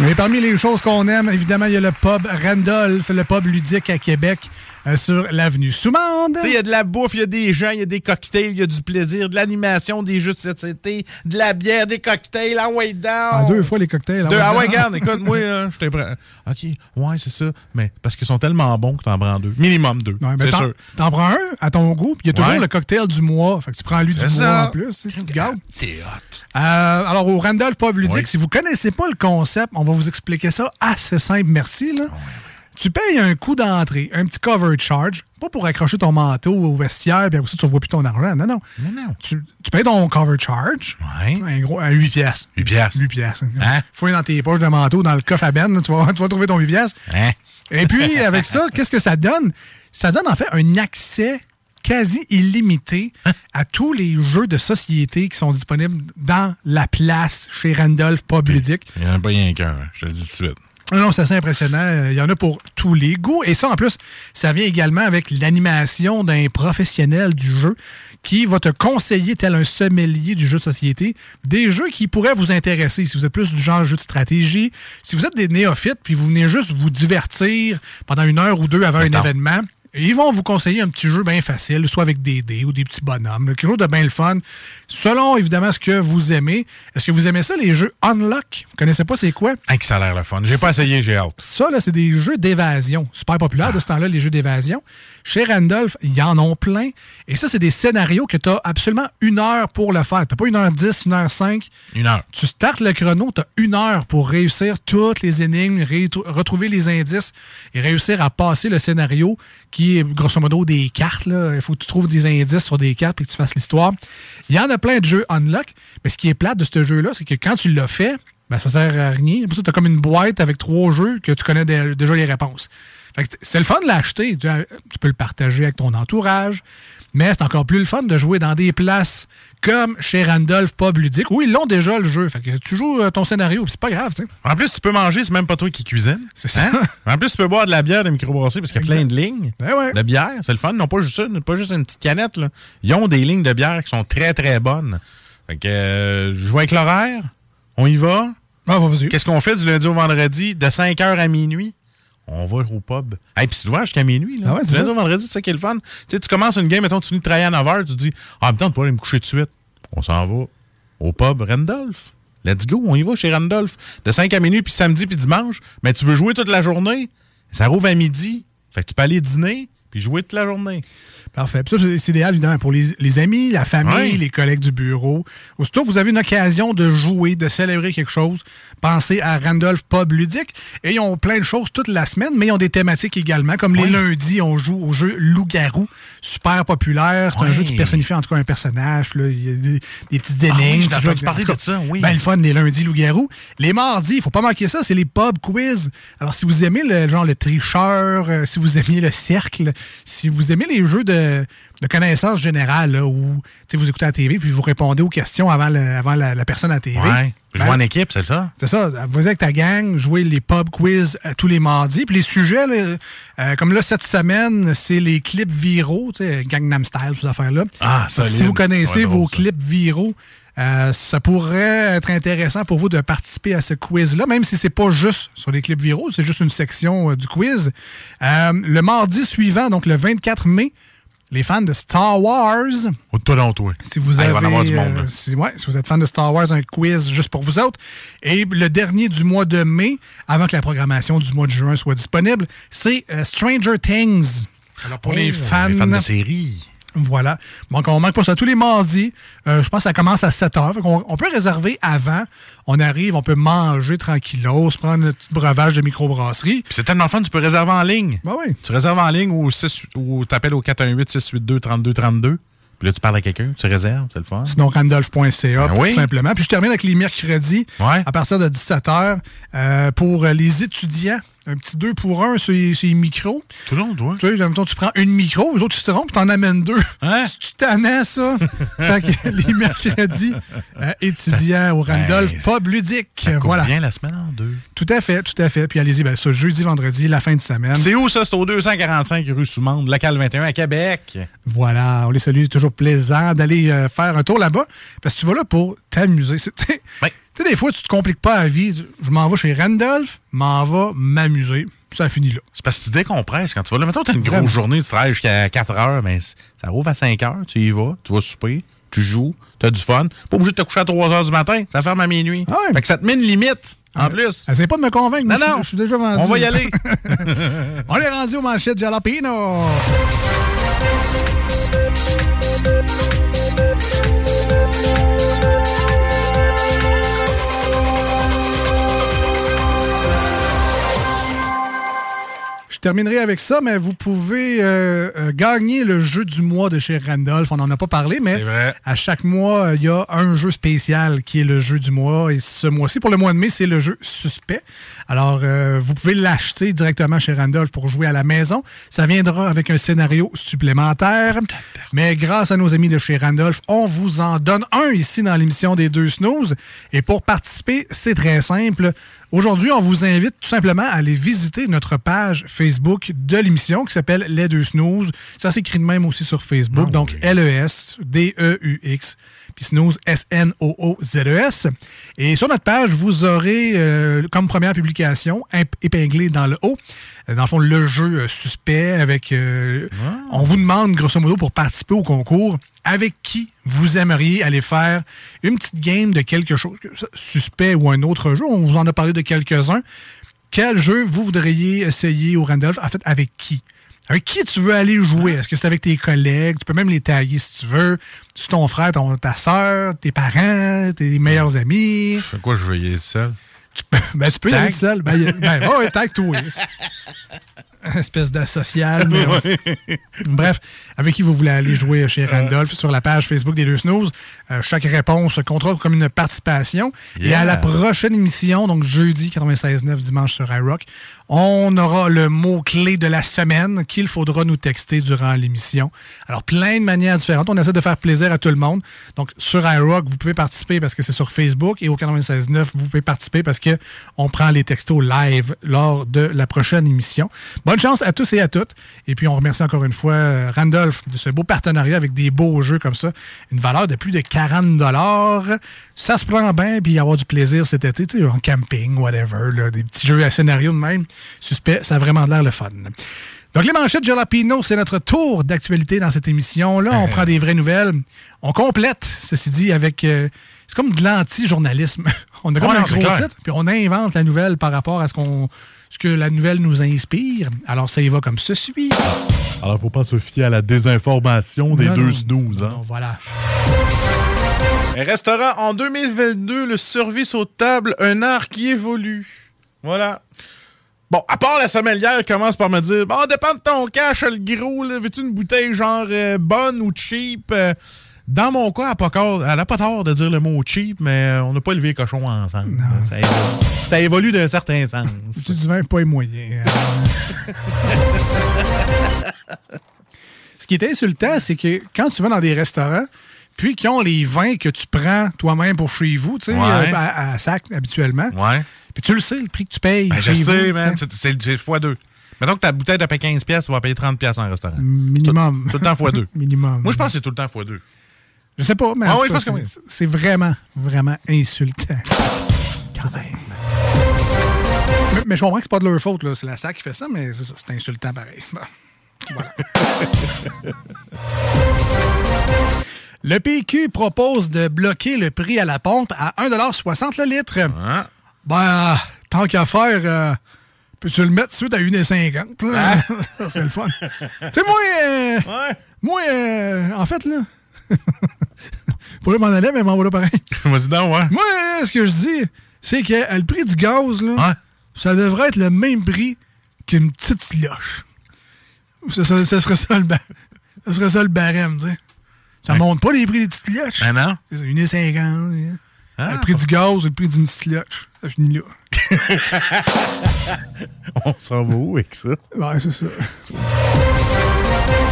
Mais parmi les choses qu'on aime, évidemment, il y a le pub Randolph, le pub ludique à Québec, sur l'avenue Soumande. Il y a de la bouffe, il y a des gens, il y a des cocktails, il y a du plaisir, de l'animation, des jeux de société, de la bière, des cocktails, ah ouais, down. Ah, deux fois les cocktails. Deux- ah ouais, ouais, regarde, écoute, moi, je t'ai prêt. OK, ouais, c'est ça. Mais parce qu'ils sont tellement bons que t'en prends deux. Minimum deux. Ouais, c'est sûr. T'en prends un à ton goût, puis il y a toujours Ouais. le cocktail du mois. Fait que tu prends lui du mois en plus. tu te gardes. T'es hot. Euh, alors, au Randolph Pub Ludique, Oui. si vous connaissez pas le concept, on va vous expliquer ça assez simple, merci. Là. Tu payes un coût d'entrée, un petit cover charge, pas pour accrocher ton manteau au vestiaire, puis après ça, tu ne revois plus ton argent. Non, non. Non, non. Tu, tu payes ton cover charge, un gros, à 8 piastres. 8 piastres. 8 piastres. Hein? Fouille dans tes poches de manteau, dans le coffre à ben, tu, vas, tu vas trouver ton 8 piastres. Hein? Et puis, avec ça, qu'est-ce que ça donne? Ça donne en fait un accès quasi illimité à tous les jeux de société qui sont disponibles dans la place chez Randolph Pub Ludique. Il n'y en a pas rien qu'un, hein, je te le dis tout de suite. Non, c'est assez impressionnant. Euh, Il y en a pour tous les goûts. Et ça, en plus, ça vient également avec l'animation d'un professionnel du jeu qui va te conseiller, tel un sommelier du jeu de société, des jeux qui pourraient vous intéresser. Si vous êtes plus du genre jeu de stratégie, si vous êtes des néophytes, puis vous venez juste vous divertir pendant une heure ou deux avant un événement, ils vont vous conseiller un petit jeu bien facile, soit avec des dés ou des petits bonhommes, là, quelque chose de bien le fun, selon évidemment ce que vous aimez. Est-ce que vous aimez ça, les jeux Unlock? Vous connaissez pas c'est quoi? Hey, que ça a l'air le fun. J'ai pas essayé, j'ai hâte. Ça, là, c'est des jeux d'évasion. Super populaire de ce temps-là, les jeux d'évasion. Chez Randolph, il y en ont plein. Et ça, c'est des scénarios que tu as absolument une heure pour le faire. Tu pas une heure dix, une heure cinq. Une heure. Tu startes le chrono, tu as une heure pour réussir toutes les énigmes, retrouver les indices et réussir à passer le scénario qui est grosso modo des cartes. là. Il faut que tu trouves des indices sur des cartes et que tu fasses l'histoire. Il y en a plein de jeux unlock, mais ce qui est plate de ce jeu-là, c'est que quand tu l'as fait, ben, ça sert à rien. Pour ça, tu as comme une boîte avec trois jeux que tu connais dé- déjà les réponses. C'est le fun de l'acheter. Tu, tu peux le partager avec ton entourage, mais c'est encore plus le fun de jouer dans des places comme chez Randolph Pub Ludique, où ils l'ont déjà le jeu. Fait que tu joues euh, ton scénario, puis c'est pas grave. En plus, tu peux manger, c'est même pas toi qui cuisine. C'est ça. En plus, tu peux boire de la bière de microbrasserie parce qu'il y a plein de lignes de bière. C'est le fun. Non, pas juste ça, pas juste une petite canette. Là. Ils ont des lignes de bière qui sont très, très bonnes. Fait que euh, je joue avec l'horaire. On y va. Qu'est-ce qu'on fait du lundi au vendredi? De 5h à minuit? On va au pub. Et puis c'est ouvert jusqu'à minuit. Là. Ah ouais, c'est lundi au vendredi, c'est ça qui est le fun. Tu sais, tu commences une game, mettons, tu finis de travailler à 9h, tu te dis, ah, temps, tu peux aller me coucher tout de suite. On s'en va au pub Randolph. Let's go, on y va chez Randolph. De 5 à minuit, puis samedi, puis dimanche. Mais tu veux jouer toute la journée? Ça rouvre à midi. Fait que tu peux aller dîner, puis jouer toute la journée. Parfait. Puis ça, c'est- idéal, évidemment, pour les, les amis, la famille, les collègues du bureau. Aussitôt que vous avez une occasion de jouer, de célébrer quelque chose, pensez à Randolph Pub Ludique. Et ils ont plein de choses toute la semaine, mais ils ont des thématiques également. Comme les lundis, on joue au jeu Loup-Garou, super populaire. C'est un jeu qui personnifie en tout cas un personnage. Puis là, il y a des, des petites Ah énigmes. joues avec- parler de ça, oui. Ben, le fun, les lundis Loup-Garou. Les mardis, il faut pas manquer ça, c'est les pub quiz. Alors, si vous aimez le genre le tricheur, euh, si vous aimez le cercle, si vous aimez les jeux de, de connaissances générales, là, où vous écoutez la TV puis vous répondez aux questions avant, le- avant la, la personne à la TV. Ouais. Ben, Jouer en équipe, c'est ça? c'est ça. Vous avec ta gang, jouez les pub quiz euh, tous les mardis. Puis les sujets, là, euh, comme là, cette semaine, c'est les clips viraux, Gangnam Style, ces affaires-là. Ah, solide. Si vous connaissez Ouais, drôle, vos ça. clips viraux, euh, ça pourrait être intéressant pour vous de participer à ce quiz-là, même si c'est pas juste sur les clips viraux, c'est juste une section euh, du quiz. Euh, le mardi suivant, donc le 24 mai, les fans de Star Wars, Au Toronto, oui. si vous Ah, avez, avoir du euh, monde. là. si, ouais, si vous êtes fan de Star Wars, un quiz juste pour vous autres. Et le dernier du mois de mai, avant que la programmation du mois de juin soit disponible, c'est euh, Stranger Things. Alors pour Oh, les fans, les fans de série. Voilà. Donc, on manque pas ça tous les mardis. Euh, je pense que ça commence à 7 h. On, on peut réserver avant. On arrive, on peut manger tranquillos, prendre un petit breuvage de microbrasserie. Puis c'est tellement fun, tu peux réserver en ligne. Ben oui. Tu réserves en ligne ou, t'appelles au 418-682-3232. Puis là, tu parles à quelqu'un, tu réserves, c'est le fun. Sinon, randolph.ca, Ben tout oui. simplement. Puis je termine avec les mercredis à partir de 17h pour les étudiants. Un petit 2 pour 1 sur les, micros. Tout le monde, toi. Tu sais, en même temps, tu prends une micro, les autres, tu te trompes, t'en amènes deux. Hein? Tu t'en ça. fait que les mercredis, euh, étudiants au Randolph, Ben, pub ludique. Ça Voilà. bien la semaine en deux. Tout à fait, tout à fait. Puis allez-y, ben, ça, jeudi, vendredi, la fin de semaine. C'est où ça? C'est au 245 rue Soumande, local 21 à Québec. Voilà, on les salue. C'est toujours plaisant d'aller euh, faire un tour là-bas parce que tu vas là pour t'amuser. C'est- Tu sais, des fois, tu te compliques pas la vie. Je m'en vais chez Randolph, m'en vais m'amuser. Ça finit là. C'est parce que tu décompresses quand tu vas là. Mettons, tu as une grosse journée, tu travailles jusqu'à 4 heures, mais ça rouvre à 5 heures, tu y vas, tu vas souper, tu joues, tu as du fun. Pas obligé de te coucher à 3 heures du matin, ça ferme à minuit. Fait que ça te met une limite, en plus. Essaye pas de me convaincre. Non, non. Je suis déjà vendu. On va y aller. on est rendu aux manchettes Jalapino. Je terminerai avec ça, mais vous pouvez euh, euh, gagner le jeu du mois de chez Randolph. On n'en a pas parlé, mais à chaque mois, il y a un jeu spécial qui est le jeu du mois. Et ce mois-ci, pour le mois de mai, c'est le jeu Suspect. Alors, euh, vous pouvez l'acheter directement chez Randolph pour jouer à la maison. Ça viendra avec un scénario supplémentaire. Mais grâce à nos amis de chez Randolph, on vous en donne un ici dans l'émission des deux snooze. Et pour participer, c'est très simple. Aujourd'hui, on vous invite tout simplement à aller visiter notre page Facebook de l'émission qui s'appelle Les Deux Snooze. Ça s'écrit de même aussi sur Facebook. donc L-E-S-D-E-U-X. Puis Snooze, S-N-O-O-Z-E-S. E Et sur notre page, vous aurez euh, comme première publication, épinglée dans le haut, euh, dans le fond, le jeu euh, suspect avec... euh, On vous demande, grosso modo, pour participer au concours, avec qui vous aimeriez aller faire une petite game de quelque chose, suspect ou un autre jeu. On vous en a parlé de quelques-uns. Quel jeu vous voudriez essayer au Randolph? En fait, avec qui? Avec qui tu veux aller jouer? Est-ce que c'est avec tes collègues? Tu peux même les tailler si tu veux. C'est ton frère, ton, ta soeur, tes parents, tes meilleurs amis. Je fais quoi, je vais y aller seul? Ben, tu peux y aller seul. Ben, ben, ouais, tag toi. Espèce d'associal. ouais. Bref, avec qui vous voulez aller jouer chez Randolph sur la page Facebook des Deux Snooze? Euh, chaque réponse comptera comme une participation. Et à la prochaine émission, donc jeudi 96.9 dimanche sur iRock, on aura le mot-clé de la semaine qu'il faudra nous texter durant l'émission. Alors, plein de manières différentes. On essaie de faire plaisir à tout le monde. Donc, sur iRock, vous pouvez participer parce que c'est sur Facebook et au 96.9, vous pouvez participer parce que on prend les textos live lors de la prochaine émission. Bonne chance à tous et à toutes. Et puis, on remercie encore une fois euh, Randolph de ce beau partenariat avec des beaux jeux comme ça. Une valeur de plus de 40 Ça se prend bien, puis avoir du plaisir cet été, tu sais, en camping, whatever, des petits jeux à scénario de même. Suspect, ça a vraiment l'air le fun. Donc, les manchettes Jalapino, c'est notre tour d'actualité dans cette émission-là. On prend des vraies nouvelles. On complète, ceci dit, avec. euh, c'est comme de l'anti-journalisme. On a comme Ouais, un gros titre, puis on invente la nouvelle par rapport à ce, qu'on, ce que la nouvelle nous inspire. Alors, ça y va comme ceci. Alors, faut pas se fier à la désinformation des Non, deux non. snooze. Hein? Voilà. Un restaurant en 2022, le service aux tables, un art qui évolue. Voilà. Bon, à part la sommelière commence par me dire Bon, dépend de ton cash, le gros, là. Veux-tu une bouteille genre euh, bonne ou cheap? Euh, Dans mon cas, elle a pas tort- elle a pas tort de dire le mot cheap, mais euh, on n'a pas élevé les cochons ensemble. Ça évolue, ça évolue d'un certain sens. C'est du vin pas moyen. Ce qui est insultant, c'est que quand tu vas dans des restaurants, puis qui ont les vins que tu prends toi-même pour chez vous, tu sais, Ouais. euh, à, à sac habituellement, Ouais. Puis tu le sais, le prix que tu payes. Ben, je sais, man. C'est c'est- c'est fois deux. Mettons que ta bouteille, t'as payé 15$, piastres, tu vas payer 30$ piastres en restaurant. Minimum. Tout, tout le temps fois deux. Minimum. Moi, je pense que c'est tout le temps fois deux. Je sais pas, mais Ah oui, c'est- vraiment, vraiment insultant. Quand même. Mais, mais je comprends que c'est pas de leur faute, là. C'est la SAC qui fait ça, mais c'est ça, c'est insultant pareil. Bon. Voilà. le PQ propose de bloquer le prix à la pompe à 1,60 le litre. Ben, tant qu'à faire, euh, peux-tu le mettre suite à 1,50? là? Ah. c'est le fun. tu sais, moi, euh, Moi, euh, en fait, là. Pour m'en aller, mais m'en voilà pareil. Vas-y donc, ouais. Moi, euh, ce que je dis, c'est que euh, le prix du gaz, là, ça devrait être le même prix qu'une petite slush. Ça, ça- ça serait ça le, ba- ça serait ça le barème, tu sais. Ça monte pas les prix des petites slush. Ben non. C'est 1,50. Ah. le prix du gaz, c'est le prix d'une slush. Ça finit là. On s'en va où avec ça? Ouais, c'est ça.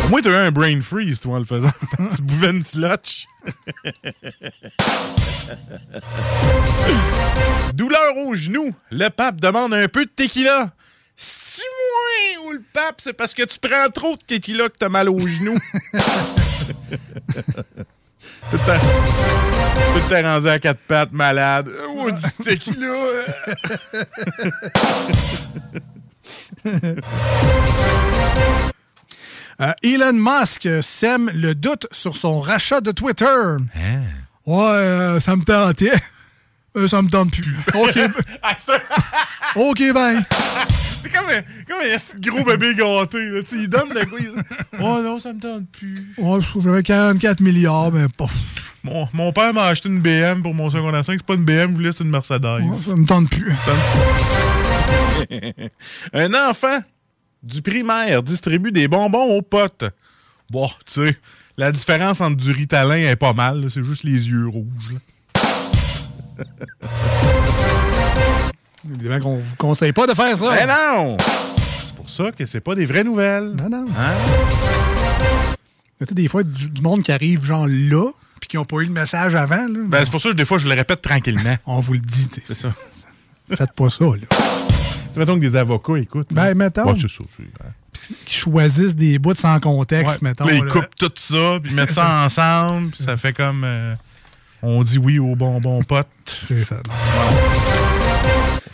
Au moins, t'as eu un brain freeze, toi, en le faisant. tu buvais une slotch. Douleur au genou. Le pape demande un peu de tequila. C'est moi ou le pape, c'est parce que tu prends trop de tequila que t'as mal au genou? Tout temps rendu à quatre pattes, malade. Oh, du tequila. Euh, Elon Musk sème le doute sur son rachat de Twitter. Hein? Ouais, euh, ça me tentait. Euh, ça me tente plus. OK. OK, bye. C'est comme un, comme un gros bébé gâté. Là. Tu lui donnes de quoi. il- Oh non, ça me tente plus. Ouais, j'avais 44 milliards, mais pas. Mon, mon père m'a acheté une BM pour mon secondaire 5. C'est pas une BM, je voulais, c'est une Mercedes. Ouais, ça me tente plus. un enfant du primaire distribue des bonbons aux potes. Bon, tu sais, la différence entre du Ritalin est pas mal. C'est juste les yeux rouges. là. Évidemment qu'on vous conseille pas de faire ça. Ben non! C'est pour ça que c'est pas des vraies nouvelles. Non, non. Hein? Mais tu sais, des fois, du, du monde qui arrive genre là, puis qui n'ont pas eu le message avant, là. Ben, c'est pour ça que des fois, je le répète tranquillement. On vous le dit, C'est ça. Faites pas ça, là. Tu mettons que des avocats écoutent. là. Ben, mettons. Ouais, ça. hein. Qui choisissent des bouts sans contexte, Ouais. mettons. Là, ils là. coupent tout ça, puis ils mettent ça ensemble, puis ça fait comme. euh, on dit oui aux bonbons potes. C'est ça.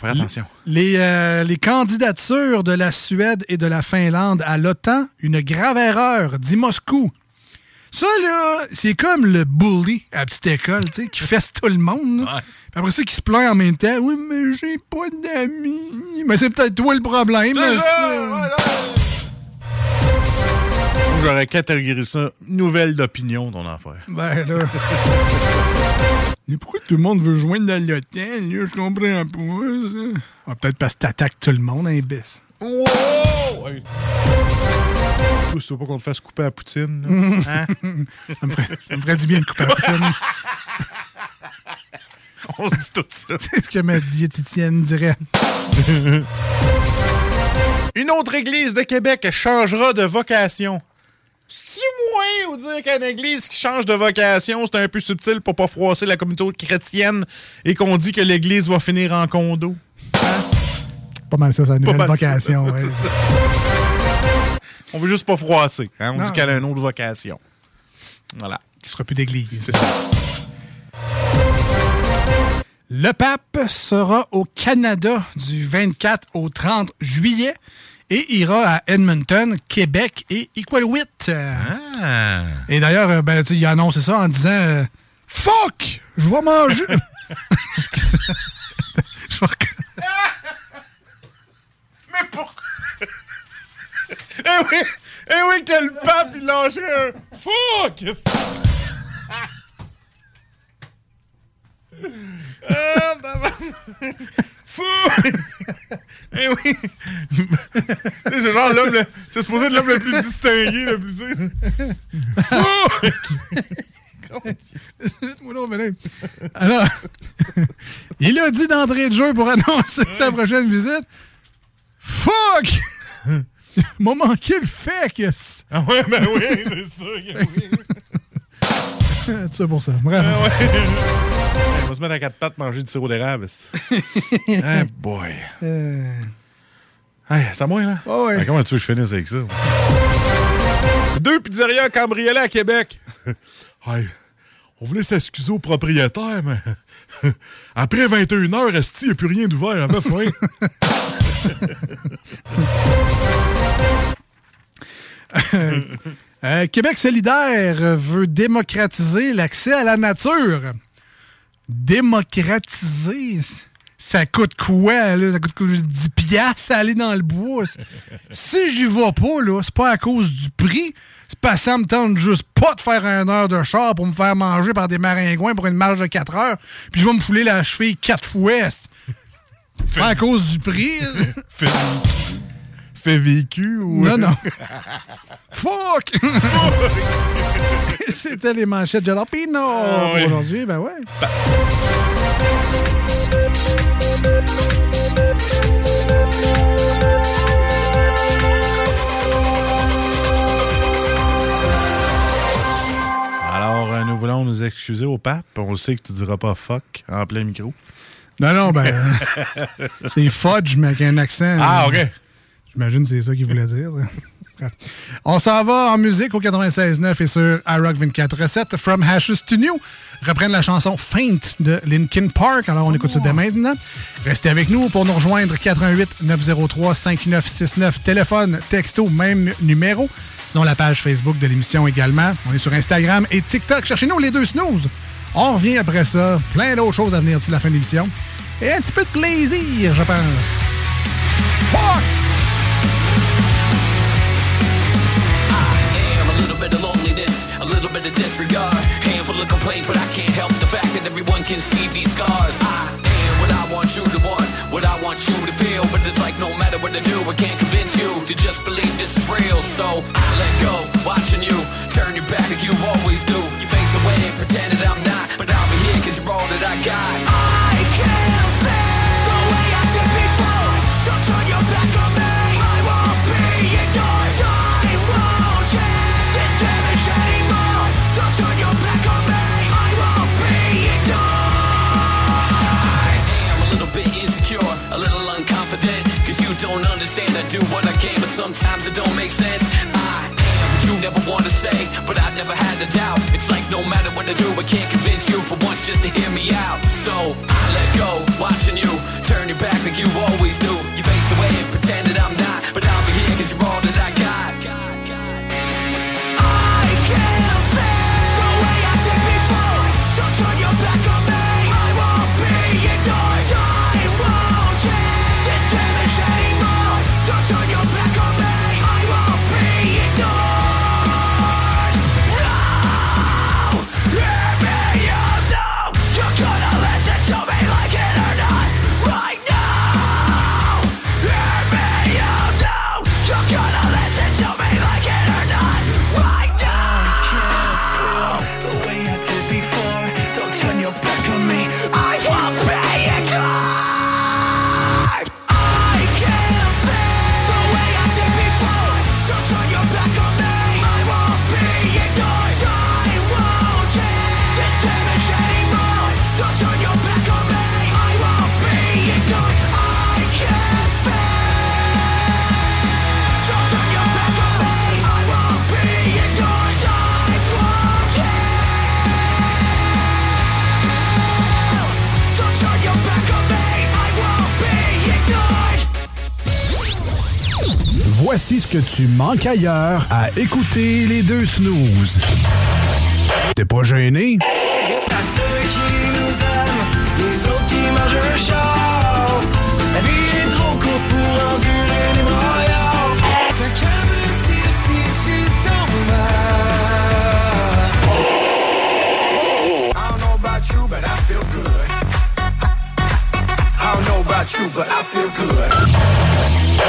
Faire attention. Les, euh, les candidatures de la Suède et de la Finlande à l'OTAN, une grave erreur, dit Moscou. Ça, là, c'est comme le bully à la petite école, tu sais, qui fesse tout le monde. Après ça, qui se plaint en même temps. Oui, mais j'ai pas d'amis. Mais c'est peut-être toi le problème. J'aurais catégorisé ça nouvelle d'opinion, ton affaire. Ben là. Mais pourquoi tout le monde veut joindre dans là? Je comprends pas, ça. Ah, peut-être parce que t'attaques tout le monde, hein, bisse. Wow! Si tu veux pas qu'on te fasse couper à Poutine, là, hein? ça, me ferait, ça me ferait du bien de couper la poutine. On se dit tout ça. C'est ce que ma diététicienne dirait. Une autre église de Québec changera de vocation. C'est-tu moins ou dire qu'une église qui change de vocation, c'est un peu subtil pour pas froisser la communauté chrétienne et qu'on dit que l'église va finir en condo? Pas mal ça, sa nouvelle mal ça. vocation. ouais. On veut juste pas froisser. hein? On Non. dit qu'elle a une autre vocation. Voilà. Il sera plus d'église. C'est ça. Le pape sera au Canada du 24 au 30 juillet et ira à Edmonton, Québec et Iqaluit. Ah. Et d'ailleurs, euh, ben, il a annoncé ça en disant euh, Fuck! Je vais manger! Je vais Mais pourquoi? eh oui! Eh oui, que le pape, il lâcherait un fuck! Ah, Fuck! Eh oui! c'est genre l'homme, le- c'est supposé être l'homme le plus distingué, le plus. Là- Alors, il a dit d'entrée de jeu pour annoncer sa prochaine visite. Fuck! M'a manqué le fait que. Ah ouais, ben oui, c'est sûr que oui. Tout ça pour ça. Bref. Ouais. On va se mettre à quatre pattes manger du sirop d'érable. Ah boy. Euh, Hey, c'est à moi, là? Ouais. Comment tu veux que je finisse avec ça? Deux pizzerias cambriolées à Québec. Hey, on voulait s'excuser au propriétaire, mais après 21h, Esti, il n'y a plus rien d'ouvert. Avait faim. Euh, Québec solidaire veut démocratiser l'accès à la nature. Démocratiser? ça coûte quoi, là? Ça coûte 10 piastres à aller dans le bois? si j'y vais pas, là, c'est pas à cause du prix. C'est pas ça me tente juste pas de faire une heure de char pour me faire manger par des maringouins pour une marge de 4 heures. Puis je vais me fouler la cheville 4 fois. C'est pas à cause du prix. fait, vécu ou. Non, non. Fuck! C'était les manchettes Jalapino Ah, oui. aujourd'hui. Ben ouais. Alors, euh, nous voulons nous excuser au pape. On sait que tu diras pas fuck en plein micro. Non, non, ben. c'est fudge, mais avec un accent. Ah, euh, OK. J'imagine c'est ça qu'il voulait dire. On s'en va en musique au 96.9 et sur iRock 24.7. From Hashes to New reprennent la chanson Faint de Linkin Park. Alors, on écoute ça dès maintenant. Restez avec nous pour nous rejoindre 88 903 5969. Téléphone, texto, même numéro. Sinon, la page Facebook de l'émission également. On est sur Instagram et TikTok. Cherchez-nous les deux snooze. On revient après ça. Plein d'autres choses à venir d'ici la fin de l'émission. Et un petit peu de plaisir, je pense. Fuck! Everyone can see these scars. I am what I want you to want, what I want you to feel. But it's like no matter what I do, I can't convince you to just believe this is real. So I let go, I do, I can't convince you for once just to hear me out. So I let go, watching you turn your back like you always do. Voici ce que tu manques ailleurs à écouter les deux snooze. T'es pas gêné?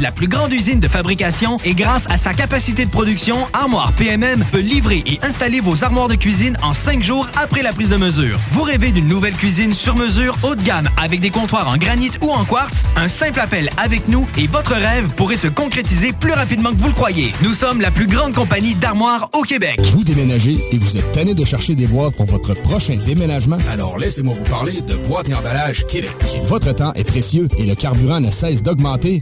la plus grande usine de fabrication et grâce à sa capacité de production, Armoire PMM peut livrer et installer vos armoires de cuisine en cinq jours après la prise de mesure. Vous rêvez d'une nouvelle cuisine sur mesure haut de gamme avec des comptoirs en granit ou en quartz? Un simple appel avec nous et votre rêve pourrait se concrétiser plus rapidement que vous le croyez. Nous sommes la plus grande compagnie d'armoires au Québec. Vous déménagez et vous êtes tanné de chercher des boîtes pour votre prochain déménagement? Alors laissez-moi vous parler de Boîte et Emballage Québec. Votre temps est précieux et le carburant ne cesse d'augmenter.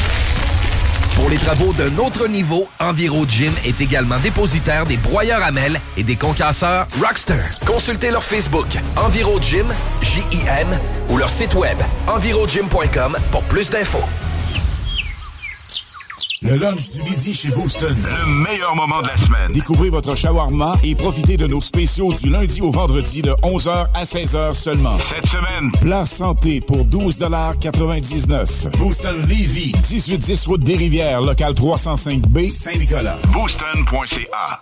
Pour les travaux d'un autre niveau, EnviroGym est également dépositaire des broyeurs à mêles et des concasseurs Rockster. Consultez leur Facebook EnviroGym, ou leur site web envirogym.com pour plus d'infos. Le lunch du midi chez Booston. Le meilleur moment de la semaine. Découvrez votre shawarma et profitez de nos spéciaux du lundi au vendredi de 11h à 16h seulement. Cette semaine, Plat santé pour 12,99 Booston Levy, 1810 route des Rivières, local 305B, Saint-Nicolas. booston.ca.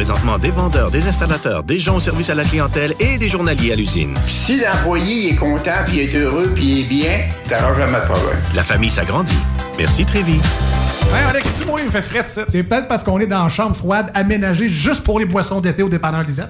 présentement des vendeurs, des installateurs, des gens au service à la clientèle et des journaliers à l'usine. Si l'employé est content, puis est heureux, puis est bien, t'auras jamais de problème. La famille s'agrandit. Merci Trévis. Ouais, Alex, tu il me fait frais ça. C'est peut-être parce qu'on est dans une chambre froide aménagée juste pour les boissons d'été au dépanneur Lisette.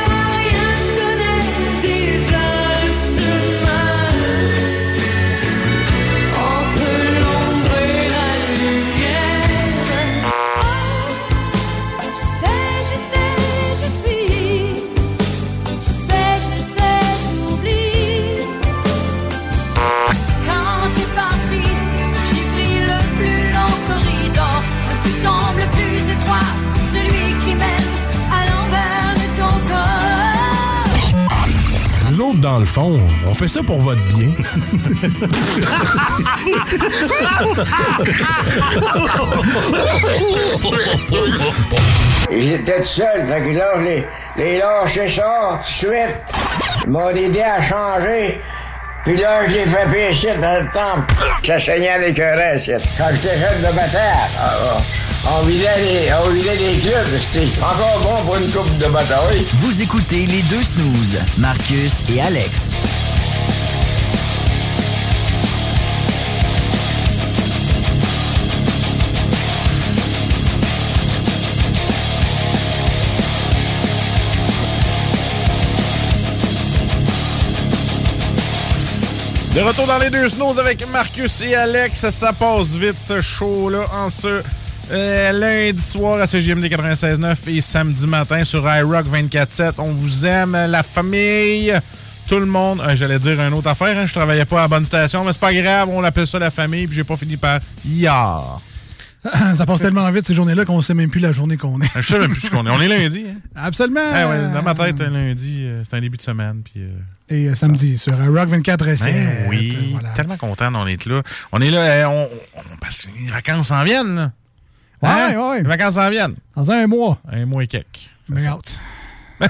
Dans le fond, on fait ça pour votre bien. Ils étaient tout seuls, fait que là, je les, les lâchais ça tout de suite. Ils m'ont aidé à changer. Puis là, je les fait pécher dans le temple. Ça saignait avec un reste. Quand j'étais jeune de bataille, ah, ah, on vidait les, on vidait les clubs. C'était encore bon pour une coupe de bataille. Vous écoutez les deux snooze, Marcus et Alex. De retour dans les deux snows avec Marcus et Alex. Ça passe vite ce show-là en ce euh, lundi soir à CGMD 96.9 et samedi matin sur iRock 24.7. On vous aime, la famille, tout le monde. Euh, J'allais dire une autre affaire, hein, je travaillais pas à la bonne station, mais c'est pas grave, on l'appelle ça la famille, puis j'ai pas fini par yar. ça passe tellement vite ces journées-là qu'on sait même plus la journée qu'on est. Je sais même plus ce qu'on est. On est lundi. Hein? Absolument. Ah ouais, dans ma tête, un lundi, euh, c'est un début de semaine. Puis, euh, Et euh, samedi sur Rock 24 et 7. ben oui, tellement content d'en être là. On est là, on, que les vacances s'en viennent. là. Ouais, Hein? ouais. Les vacances s'en viennent. Dans un mois. Un mois et quelques. Mais out.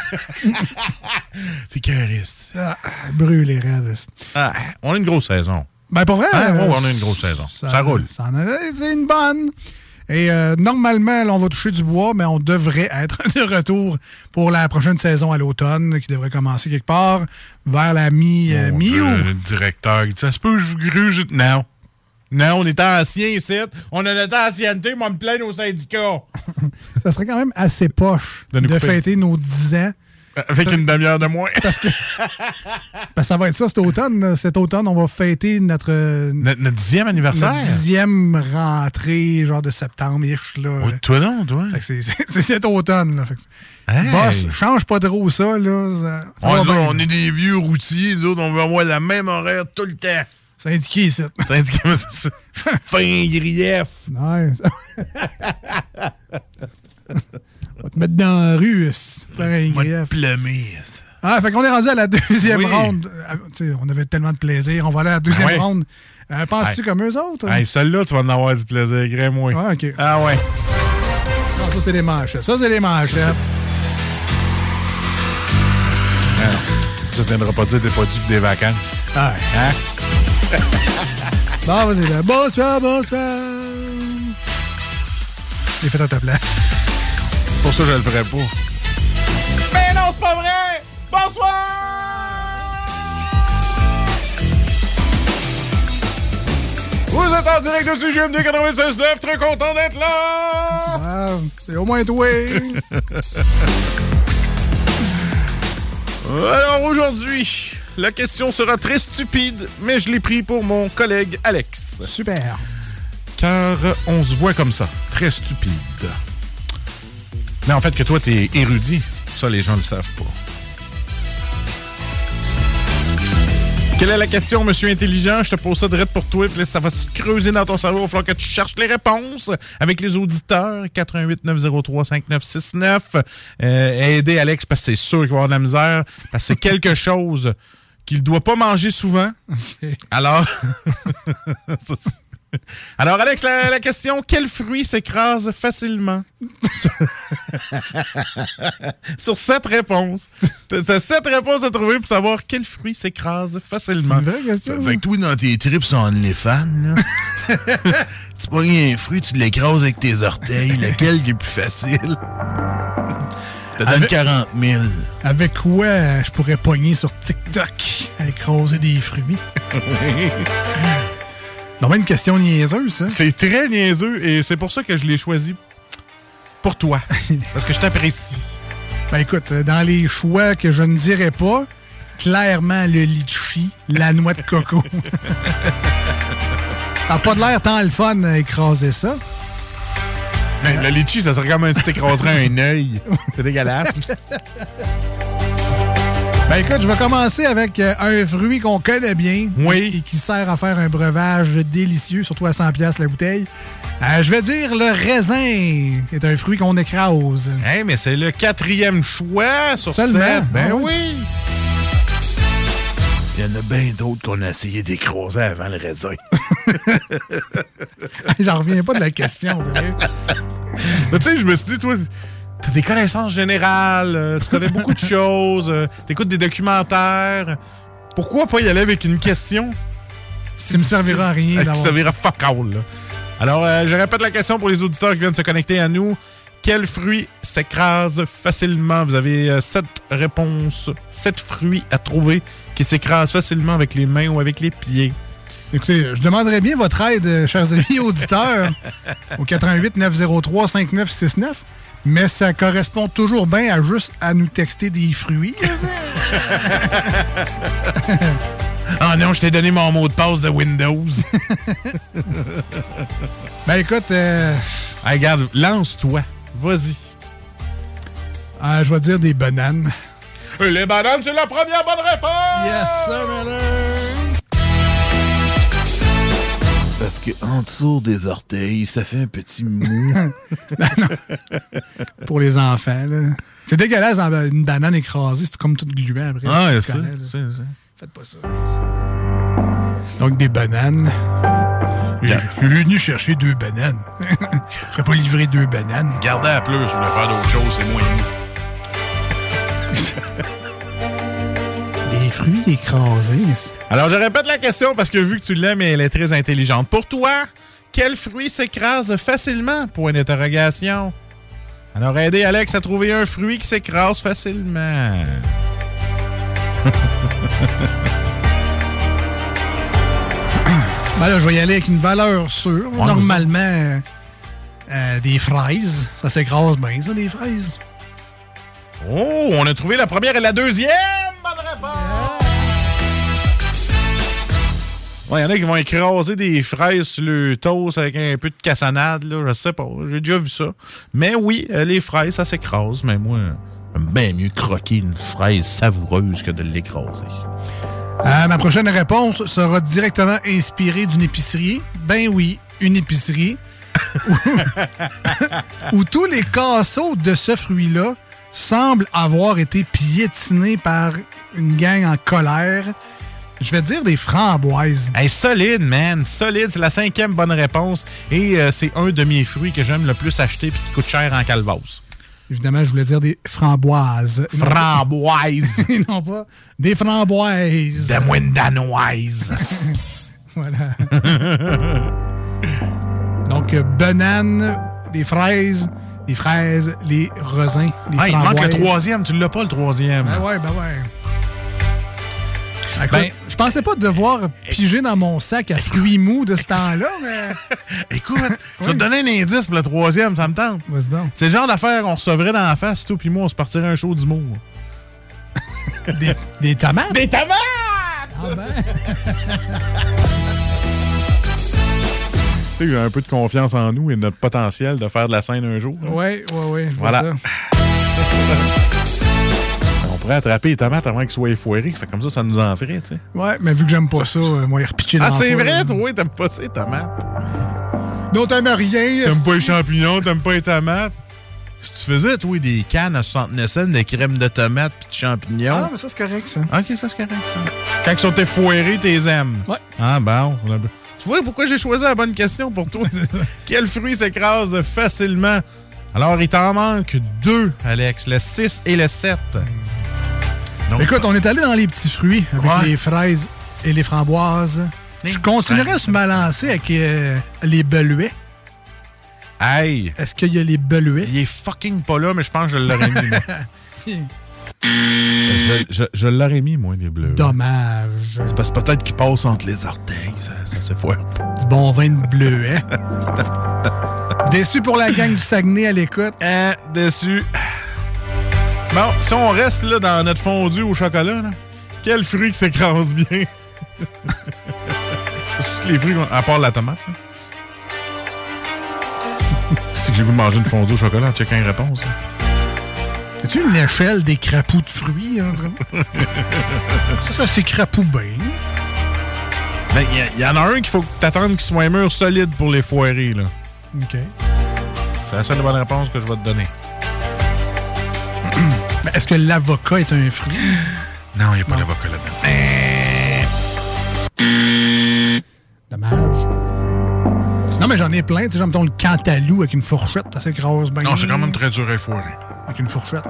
C'est cariste. Ah, brûlé, raide. Ah, on a une grosse saison. Ben, pour vrai. Hein? euh, on a une grosse saison. Ça, roule. Ça en a fait une bonne. Et euh, normalement, là, on va toucher du bois, mais on devrait être de retour pour la prochaine saison à l'automne, qui devrait commencer quelque part vers la mi, euh, mi-août. Dieu, Le directeur, ça se peut, je gruge. Non. Non, on est ancien ici. On a notre ancienneté, moi, me plaindre au syndicat. Ça serait quand même assez poche De de, fêter nos 10 ans. Avec une demi-heure de moins. Parce que, parce que ça va être ça cet automne. Cet automne, on va fêter notre, Notre, notre dixième anniversaire. notre dixième rentrée, genre de septembre-ish. Là. Oh, toi non, toi. C'est- cet automne. Là. Fait que- Hey. Boss, change pas trop ça. Là. Ça- ça on est des vieux routiers, nous autres, on veut avoir la même horaire tout le temps. C'est indiqué ici. C'est indiqué, c'est ça. Fin grief. On va te mettre dans la rue. Pareil. Ah, fait qu'on est rendu à la deuxième Oui. ronde. Sais, on avait tellement de plaisir. On va aller à la deuxième Ah ouais. ronde. Euh, Penses-tu comme eux autres? Hey, celle-là, tu vas en avoir du plaisir, gré-moi. Ah, OK. Ah ouais. Non, ça, c'est les manches. Ça, c'est les manches. hein. Ah. Ça, viendras pas dire t'es pas dû des vacances. Ah, Hein? Bon, vas-y, là. Bonsoir, bonsoir. J'ai fait à ta place. Pour ça, je le ferais pas. Mais non, c'est pas vrai! Bonsoir! Vous êtes en direct de CGMD 96.9, très content d'être là! Ah, c'est au moins toi. Alors aujourd'hui, la question sera très stupide, mais je l'ai pris pour mon collègue Alex. Super. Car on se voit comme ça, très stupide. Mais en fait que toi, t'es érudit. Ça, les gens le savent pas. Quelle est la question, monsieur intelligent? Je te pose ça direct pour toi, puis ça va te creuser dans ton cerveau. Il va falloir que tu cherches les réponses avec les auditeurs. 88 903 5969. Euh, aider Alex parce que c'est sûr qu'il va avoir de la misère. Parce que c'est quelque chose qu'il doit pas manger souvent. Alors. Alors, Alex, la, la question quel fruit s'écrase facilement? Sur sept réponses. T'as sept réponses à trouver pour savoir quel fruit s'écrase facilement. C'est une vraie question. Fait que toi, dans tes trips sur OnlyFans, là, tu pognes un fruit, tu l'écrases avec tes orteils. Lequel qui est plus facile? Ça donne Avec- 40 000. Avec quoi je pourrais pogner sur TikTok à écraser des fruits? Non, mais une question niaiseuse, ça. C'est très niaiseux et c'est pour ça que je l'ai choisi pour toi. Parce que je t'apprécie. Ben écoute, euh, dans les choix que je ne dirais pas, clairement le litchi, la noix de coco. ça n'a pas de l'air tant le fun à écraser ça. Mais le litchi, ça serait comme un tu t'écraserais un œil. C'est dégueulasse. Ben écoute, je vais commencer avec euh, un fruit qu'on connaît bien. Oui. Et qui sert à faire un breuvage délicieux, surtout à 100$ piastres la bouteille. Euh, je vais dire le raisin, qui est un fruit qu'on écrase. Hey, mais c'est le quatrième choix sur Seulement? sept. Ben Ah oui. Il y en a bien d'autres qu'on a essayé d'écraser avant le raisin. J'en reviens pas de la question. tu sais, je me suis dit, toi, t'as des connaissances générales, euh, tu connais beaucoup de choses, euh, t'écoutes des documentaires. Pourquoi pas y aller avec une question? Ça me servira à rien Qui d'avoir- servira fuck all, là. Alors, euh, je répète la question pour les auditeurs qui viennent se connecter à nous. Quel fruit s'écrase facilement? Vous avez euh, sept réponses, sept fruits à trouver qui s'écrasent facilement avec les mains ou avec les pieds. Écoutez, je demanderais bien votre aide, chers amis auditeurs, au 88 903 5969, mais ça correspond toujours bien à juste à nous texter des fruits. Ah non, je t'ai donné mon mot de passe de Windows. ben écoute, euh, Hey, regarde, lance-toi. Vas-y. euh, je vais dire des bananes. Les bananes, c'est la première bonne réponse! Yes, sir! Parce que en dessous des orteils, ça fait un petit mou. Pour les enfants, là. C'est dégueulasse, une banane écrasée, c'est comme tout gluant après. Ah, c'est ça. Faites pas ça. Donc, des bananes. Je suis venu chercher deux bananes. Je ferais pas livrer deux bananes. Gardez à plus, je voulais faire d'autres choses, c'est moins Des fruits écrasés. Alors, je répète la question parce que vu que tu l'aimes, elle est très intelligente. Pour toi, quel fruit s'écrase facilement? Point d'interrogation. Alors, aidez Alex à trouver un fruit qui s'écrase facilement. Ben là, je vais y aller avec une valeur sûre. Ouais, Normalement, euh, euh, des fraises. Ça s'écrase bien, ça, des fraises. Oh, on a trouvé la première et la deuxième! Il y en a qui vont écraser des fraises sur le toast avec un peu de cassonade, là. Je sais pas. J'ai déjà vu ça. Mais oui, euh, les fraises, ça s'écrase. Mais moi, j'aime bien mieux croquer une fraise savoureuse que de l'écraser. Euh, ma prochaine réponse sera directement inspirée d'une épicerie. Ben oui, une épicerie. où, où tous les casseaux de ce fruit-là semblent avoir été piétinés par une gang en colère. Je vais dire des framboises. Hey, solide, man. Solide. C'est la cinquième bonne réponse. Et euh, c'est un de mes fruits que j'aime le plus acheter puis qui coûte cher en calvase. Évidemment, je voulais dire des framboises. Framboises. Et non pas des framboises. Des moines danoises. voilà. Donc, euh, bananes, des fraises, des fraises, les raisins, les Ah, il manque le troisième. Tu l'as pas, le troisième. Ben ouais, ben ouais. Écoute, Ben- je pensais pas devoir piger dans mon sac à fruits mous de ce temps-là, mais... Écoute, je vais te donner un indice pour le troisième, ça me tente. C'est le genre d'affaire qu'on recevrait dans la face, tout, puis moi, on se partirait un show d'humour. Des, des tomates? Des tomates! Ah ben. Tu sais, un peu de confiance en nous et notre potentiel de faire de la scène un jour. ouais. je vois Voilà. pourrait attraper les tomates avant qu'ils soient effoirés. Fait comme ça, ça nous en ferait, tu sais. Ouais, mais vu que j'aime pas ça, euh, moi, il repitché dans Ah, c'est vrai, toi, t'aimes pas ça, les tomates. Non, t'aimes rien. T'aimes pas les champignons, t'aimes pas les tomates. Si tu faisais, toi, des cannes à 69 cents de crème de tomates puis de champignons. Ah, mais ça, c'est correct, ça. Ok, ça, c'est correct. ça. Quand ils sont effoirés, t'es aimes. Ouais. Ah, bon. Tu vois pourquoi j'ai choisi la bonne question pour toi? Quel fruit s'écrase facilement? Alors, il t'en manque deux, Alex, le 6 et le 7. Donc, Écoute, on est allé dans les petits fruits avec Ouais. les fraises et les framboises. Je continuerai à se balancer avec euh, les beluets. Hey! Est-ce qu'il y a les beluets? Il est fucking pas là, mais je pense que je l'aurais mis, moi. je je, je l'aurais mis, moi, les bleus. Dommage. C'est parce que peut-être qu'il passe entre les orteils. Ça, ça s'effoire pas. Du bon vin de bleuet. Déçu pour la gang du Saguenay à l'écoute. Hein, déçu. Bon, si on reste là dans notre fondu au chocolat, là, quel fruit qui s'écrase bien? Tous les fruits, à part la tomate. C'est que j'ai voulu manger une fondue au chocolat en checkant une réponse. As-tu une échelle des crapauds de fruits? hein, ça, ça s'écrapoue bien. Ben, il y en a un qu'il faut que t'attendes qu'il soit mûr solide pour les foirer, là. OK. C'est la seule bonne réponse que je vais te donner. Mais Est-ce que l'avocat est un fruit? Non, il n'y a pas d'avocat là-dedans. Dommage. Non, mais j'en ai plein. Tu sais, j'aime le cantalou avec une fourchette. Ça s'écrase bien. Non, c'est quand même très dur à foirer. Avec une fourchette.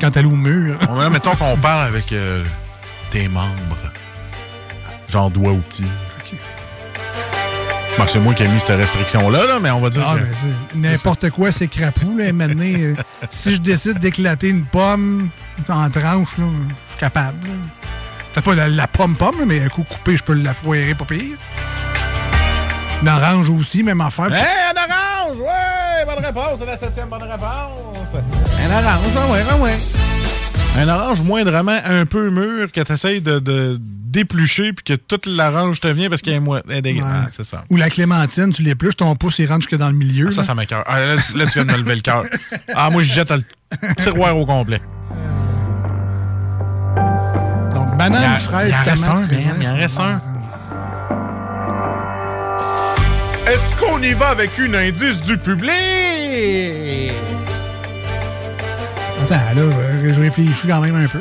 Cantalou au mur. Ouais, mettons qu'on parle avec euh, tes membres. Genre doigt ou petit. Bon, c'est moi qui ai mis cette restriction-là, là, mais on va dire Ah, que- n'importe quoi, c'est crapou. Là. Maintenant, euh, si je décide d'éclater une pomme en tranches, là, je suis capable. Peut-être pas la, pomme-pomme, mais un coup coupé, je peux la foirer pas pire. Une orange aussi, même affaire. Hey, un orange! Ouais! Bonne réponse! C'est la septième bonne réponse! Un orange, ah ouais, ah ouais. Un orange moindrement un peu mûr que tu essayes de, de d'éplucher puis que toute l'orange te vient parce qu'elle est, mo- elle est dégueulasse. Ouais. Ah, c'est ça. Ou la clémentine, tu l'épluches, ton pouce, il rentre jusque dans le milieu. Ah, ça, là. ça m'écoeure. Ah, là, là, tu viens de me lever le cœur. Ah, moi, je jette le tiroir au complet. Donc, banane, Il a- fraise, il en reste tomate, un, il en reste fromage. Est-ce qu'on y va avec une indice du public? Attends, là, euh, je réfléchis quand même un peu.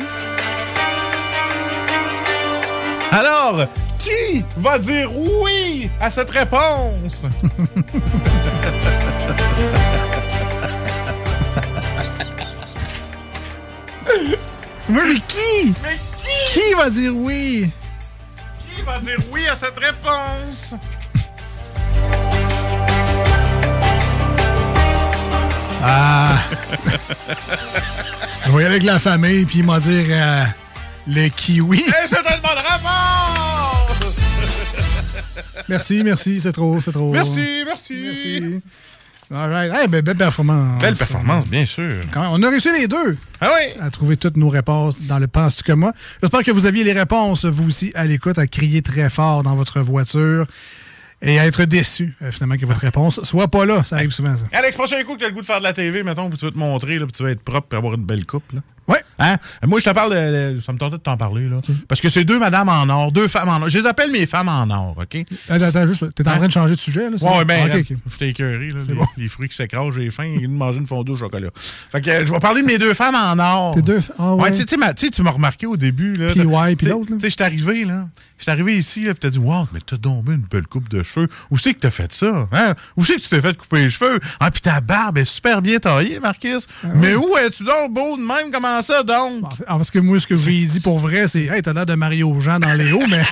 Alors, qui va dire oui à cette réponse? Mais, mais qui? Mais Qui va dire oui? Qui va dire oui à cette réponse? Ah! je vais y aller avec la famille, puis il m'a dit euh, le kiwi. Et c'est! Merci, merci, c'est trop, c'est trop. Merci, merci. Merci. All right. Hey, ben, belle performance. Belle performance, bien sûr. Quand même, on a réussi les deux. Ah oui? À trouver toutes nos réponses dans le Penses-tu que moi? J'espère que vous aviez les réponses, vous aussi, à l'écoute, à crier très fort dans votre voiture et à être déçu, euh, finalement, que votre réponse soit pas là. Ça arrive souvent, ça. Alex, prochain coup que tu as le goût de faire de la TV, mettons, puis tu veux te montrer, là, puis tu vas être propre et avoir une belle coupe. Là. Ouais. Hein? Moi, je te parle de. Ça me tentait de t'en parler, là. Parce que c'est deux madames en or, deux femmes en or. Je les appelle mes femmes en or, OK? Attends, attends, juste, t'es en train de changer de sujet, là? ça? ouais, ben, Ah, ok. j'étais écœuré, là. Les, les fruits qui s'écrasent, j'ai faim, et de manger une fondue au chocolat. Fait que je vais parler de mes deux femmes en or. Tes deux. Ah, ouais. Ouais, tu sais, tu m'as remarqué au début, là. Puis ouais, puis l'autre, là. Tu sais, je suis arrivé, là. Je suis arrivé ici, là, puis t'as dit, wow, mais t'as mis une belle coupe de cheveux. Où c'est que t'as fait ça? Hein? Où c'est que tu t'es fait couper les cheveux? Ah, puis ta barbe est super bien taillée, Marcus. mais où es-tu donc beau de même? Comment ça, donc? Ah, parce que moi, ce que j'ai dit pour vrai, c'est Hey, t'as l'air de Mario Jean dans les hauts, mais.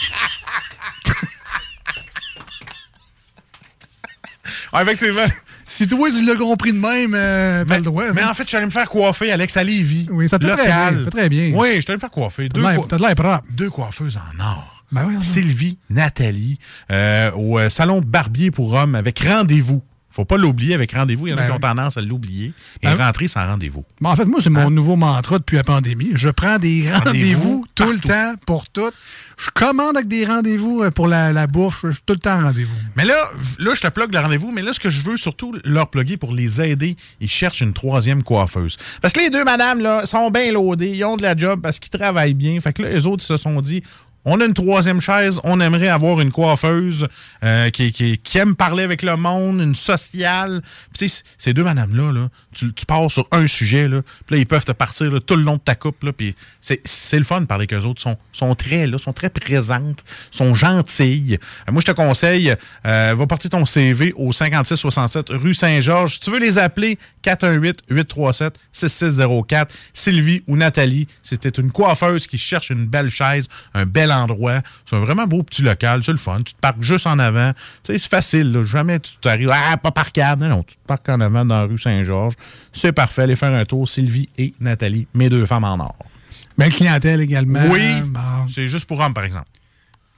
Ah, effectivement. Si toi, tu l'as compris de même, euh, t'as le droit. Mais hein. en fait, je suis allé me faire coiffer, Alex, à Lévis. Oui, ça te fait très bien, très bien. Oui, je suis allé me faire coiffer. T'as Deux, t'as de l'air propre. deux coiffeuses en or. Ben oui, Sylvie, Nathalie, euh, au euh, salon Barbier pour hommes avec rendez-vous. Faut pas l'oublier avec rendez-vous. Il y en a Ben qui ont tendance à l'oublier et Ben- rentrer sans rendez-vous. Mais en fait, moi, c'est mon nouveau mantra depuis la pandémie. Je prends des Rendez-vous rendez-vous tout le temps pour tout. Je commande avec des rendez-vous euh, pour la, la bouffe. Je suis tout le temps en rendez-vous. Mais là, là, je te plug le rendez-vous, mais là, ce que je veux surtout leur plugger pour les aider, ils cherchent une troisième coiffeuse. Parce que les deux madames, là, sont bien loadées, ils ont de la job parce qu'ils travaillent bien. Fait que là, les autres, ils se sont dit, on a une troisième chaise, on aimerait avoir une coiffeuse euh, qui, qui- qui aime parler avec le monde, une sociale. Puis ces deux madames-là, là, tu, tu pars sur un sujet, là, puis là, ils peuvent te partir tout le long de ta coupe, puis c'est le fun de parler avec eux autres. Ils sont, sont très là, sont très présentes, sont gentilles. Euh, moi, je te conseille, euh, va porter ton CV au 5667 rue Saint-Georges. Si tu veux les appeler, 418-837-6604. Sylvie ou Nathalie, c'était une coiffeuse qui cherche une belle chaise, un bel endroit. C'est un vraiment beau petit local, c'est le fun. Tu te parques juste en avant. Tu sais, c'est facile, là. jamais tu t'arrives, ah, pas parcable. Non, non, tu te parques en avant dans la rue Saint-Georges. C'est parfait, allez faire un tour. Sylvie et Nathalie, mes deux femmes en or. Belle clientèle également. Oui, Bon. c'est juste pour hommes, par exemple.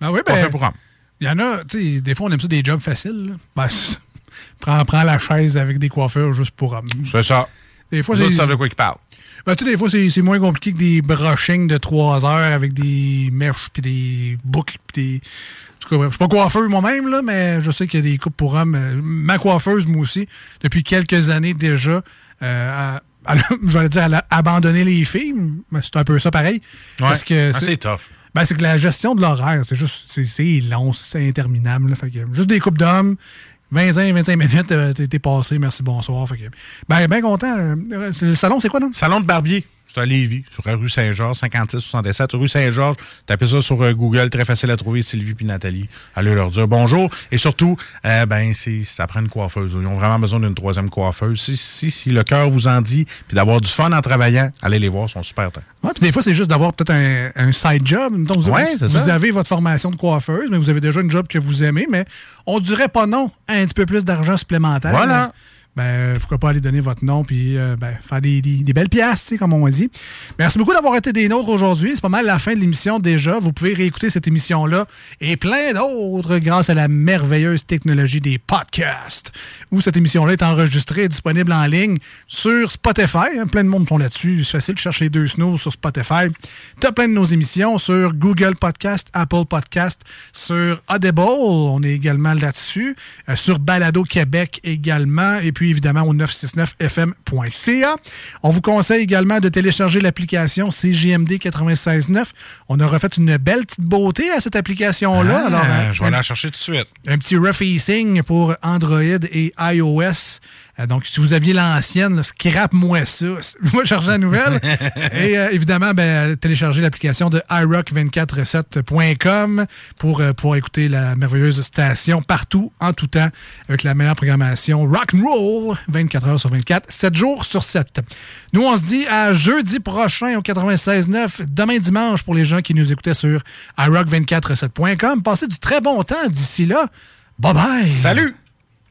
Ah oui, Pas ben, fait pour hommes. Il y en a, tu sais, des fois, on aime ça des jobs faciles. là. Ben, prends, prends la chaise avec des coiffeurs juste pour hommes. C'est ça. Des fois, c'est. de quoi parlent. Ben, tu des fois, c'est c'est moins compliqué que des brushings de 3 heures avec des mèches puis des boucles puis des. En tout cas, bref, je suis pas coiffeur moi-même, là, mais je sais qu'il y a des coupes pour hommes. Ma coiffeuse, moi aussi, depuis quelques années déjà, euh, vais dire, elle a abandonné les filles, mais c'est un peu ça pareil. Parce que Ah, c'est tough. Ben, c'est que la gestion de l'horaire, c'est juste, c'est- c'est long, c'est interminable. là. Fait que, juste des coupes d'hommes, 25, 25 minutes, euh, t'es passé, merci, bonsoir. Fait que, ben, ben content. Euh, Le salon, c'est quoi, non? Salon de barbier. C'est à Lévis, sur la rue Saint-Georges, 56-67, rue Saint-Georges. Tapez ça sur euh, Google, très facile à trouver, Sylvie puis Nathalie. Allez leur dire bonjour. Et surtout, euh, ben, c'est, ça prend une coiffeuse. Ils ont vraiment besoin d'une troisième coiffeuse. Si, si, si le cœur vous en dit, puis d'avoir du fun en travaillant, allez les voir, ils sont super. Ouais, puis des fois, c'est juste d'avoir peut-être un, un side job. Donc, vous, Ouais, c'est vous avez votre formation de coiffeuse, mais vous avez déjà une job que vous aimez, mais on dirait pas non à un petit peu plus d'argent supplémentaire. Voilà. Ben, pourquoi pas aller donner votre nom puis euh, ben, faire des, des- belles pièces, comme on dit. Merci beaucoup d'avoir été des nôtres aujourd'hui. C'est pas mal la fin de l'émission déjà. Vous pouvez réécouter cette émission-là et plein d'autres grâce à la merveilleuse technologie des podcasts. Où cette émission-là est enregistrée et disponible en ligne sur Spotify. hein. Plein de monde sont là-dessus. C'est facile, cherche les deux snows sur Spotify. T'as plein de nos émissions sur Google Podcast, Apple Podcast, sur Audible. On est également là-dessus. Euh, sur Balado Québec également. Et puis évidemment au 969fm.ca. On vous conseille également de télécharger l'application CGMD 96.9. On a refait une belle petite beauté à cette application-là. Ah, Alors, euh, je vais la chercher tout de suite. un petit refacing pour Android et iOS. Euh, donc, si vous aviez l'ancienne, scrape-moi ça. Moi, la nouvelle. et euh, évidemment, ben, téléchargez l'application de iRock247.com pour euh, pouvoir écouter la merveilleuse station partout, en tout temps, avec la meilleure programmation rock and roll, 24 heures sur 24, 7 jours sur 7. Nous, on se dit à jeudi prochain au 96.9, demain dimanche pour les gens qui nous écoutaient sur iRock247.com. Passez du très bon temps d'ici là. Bye bye! Salut!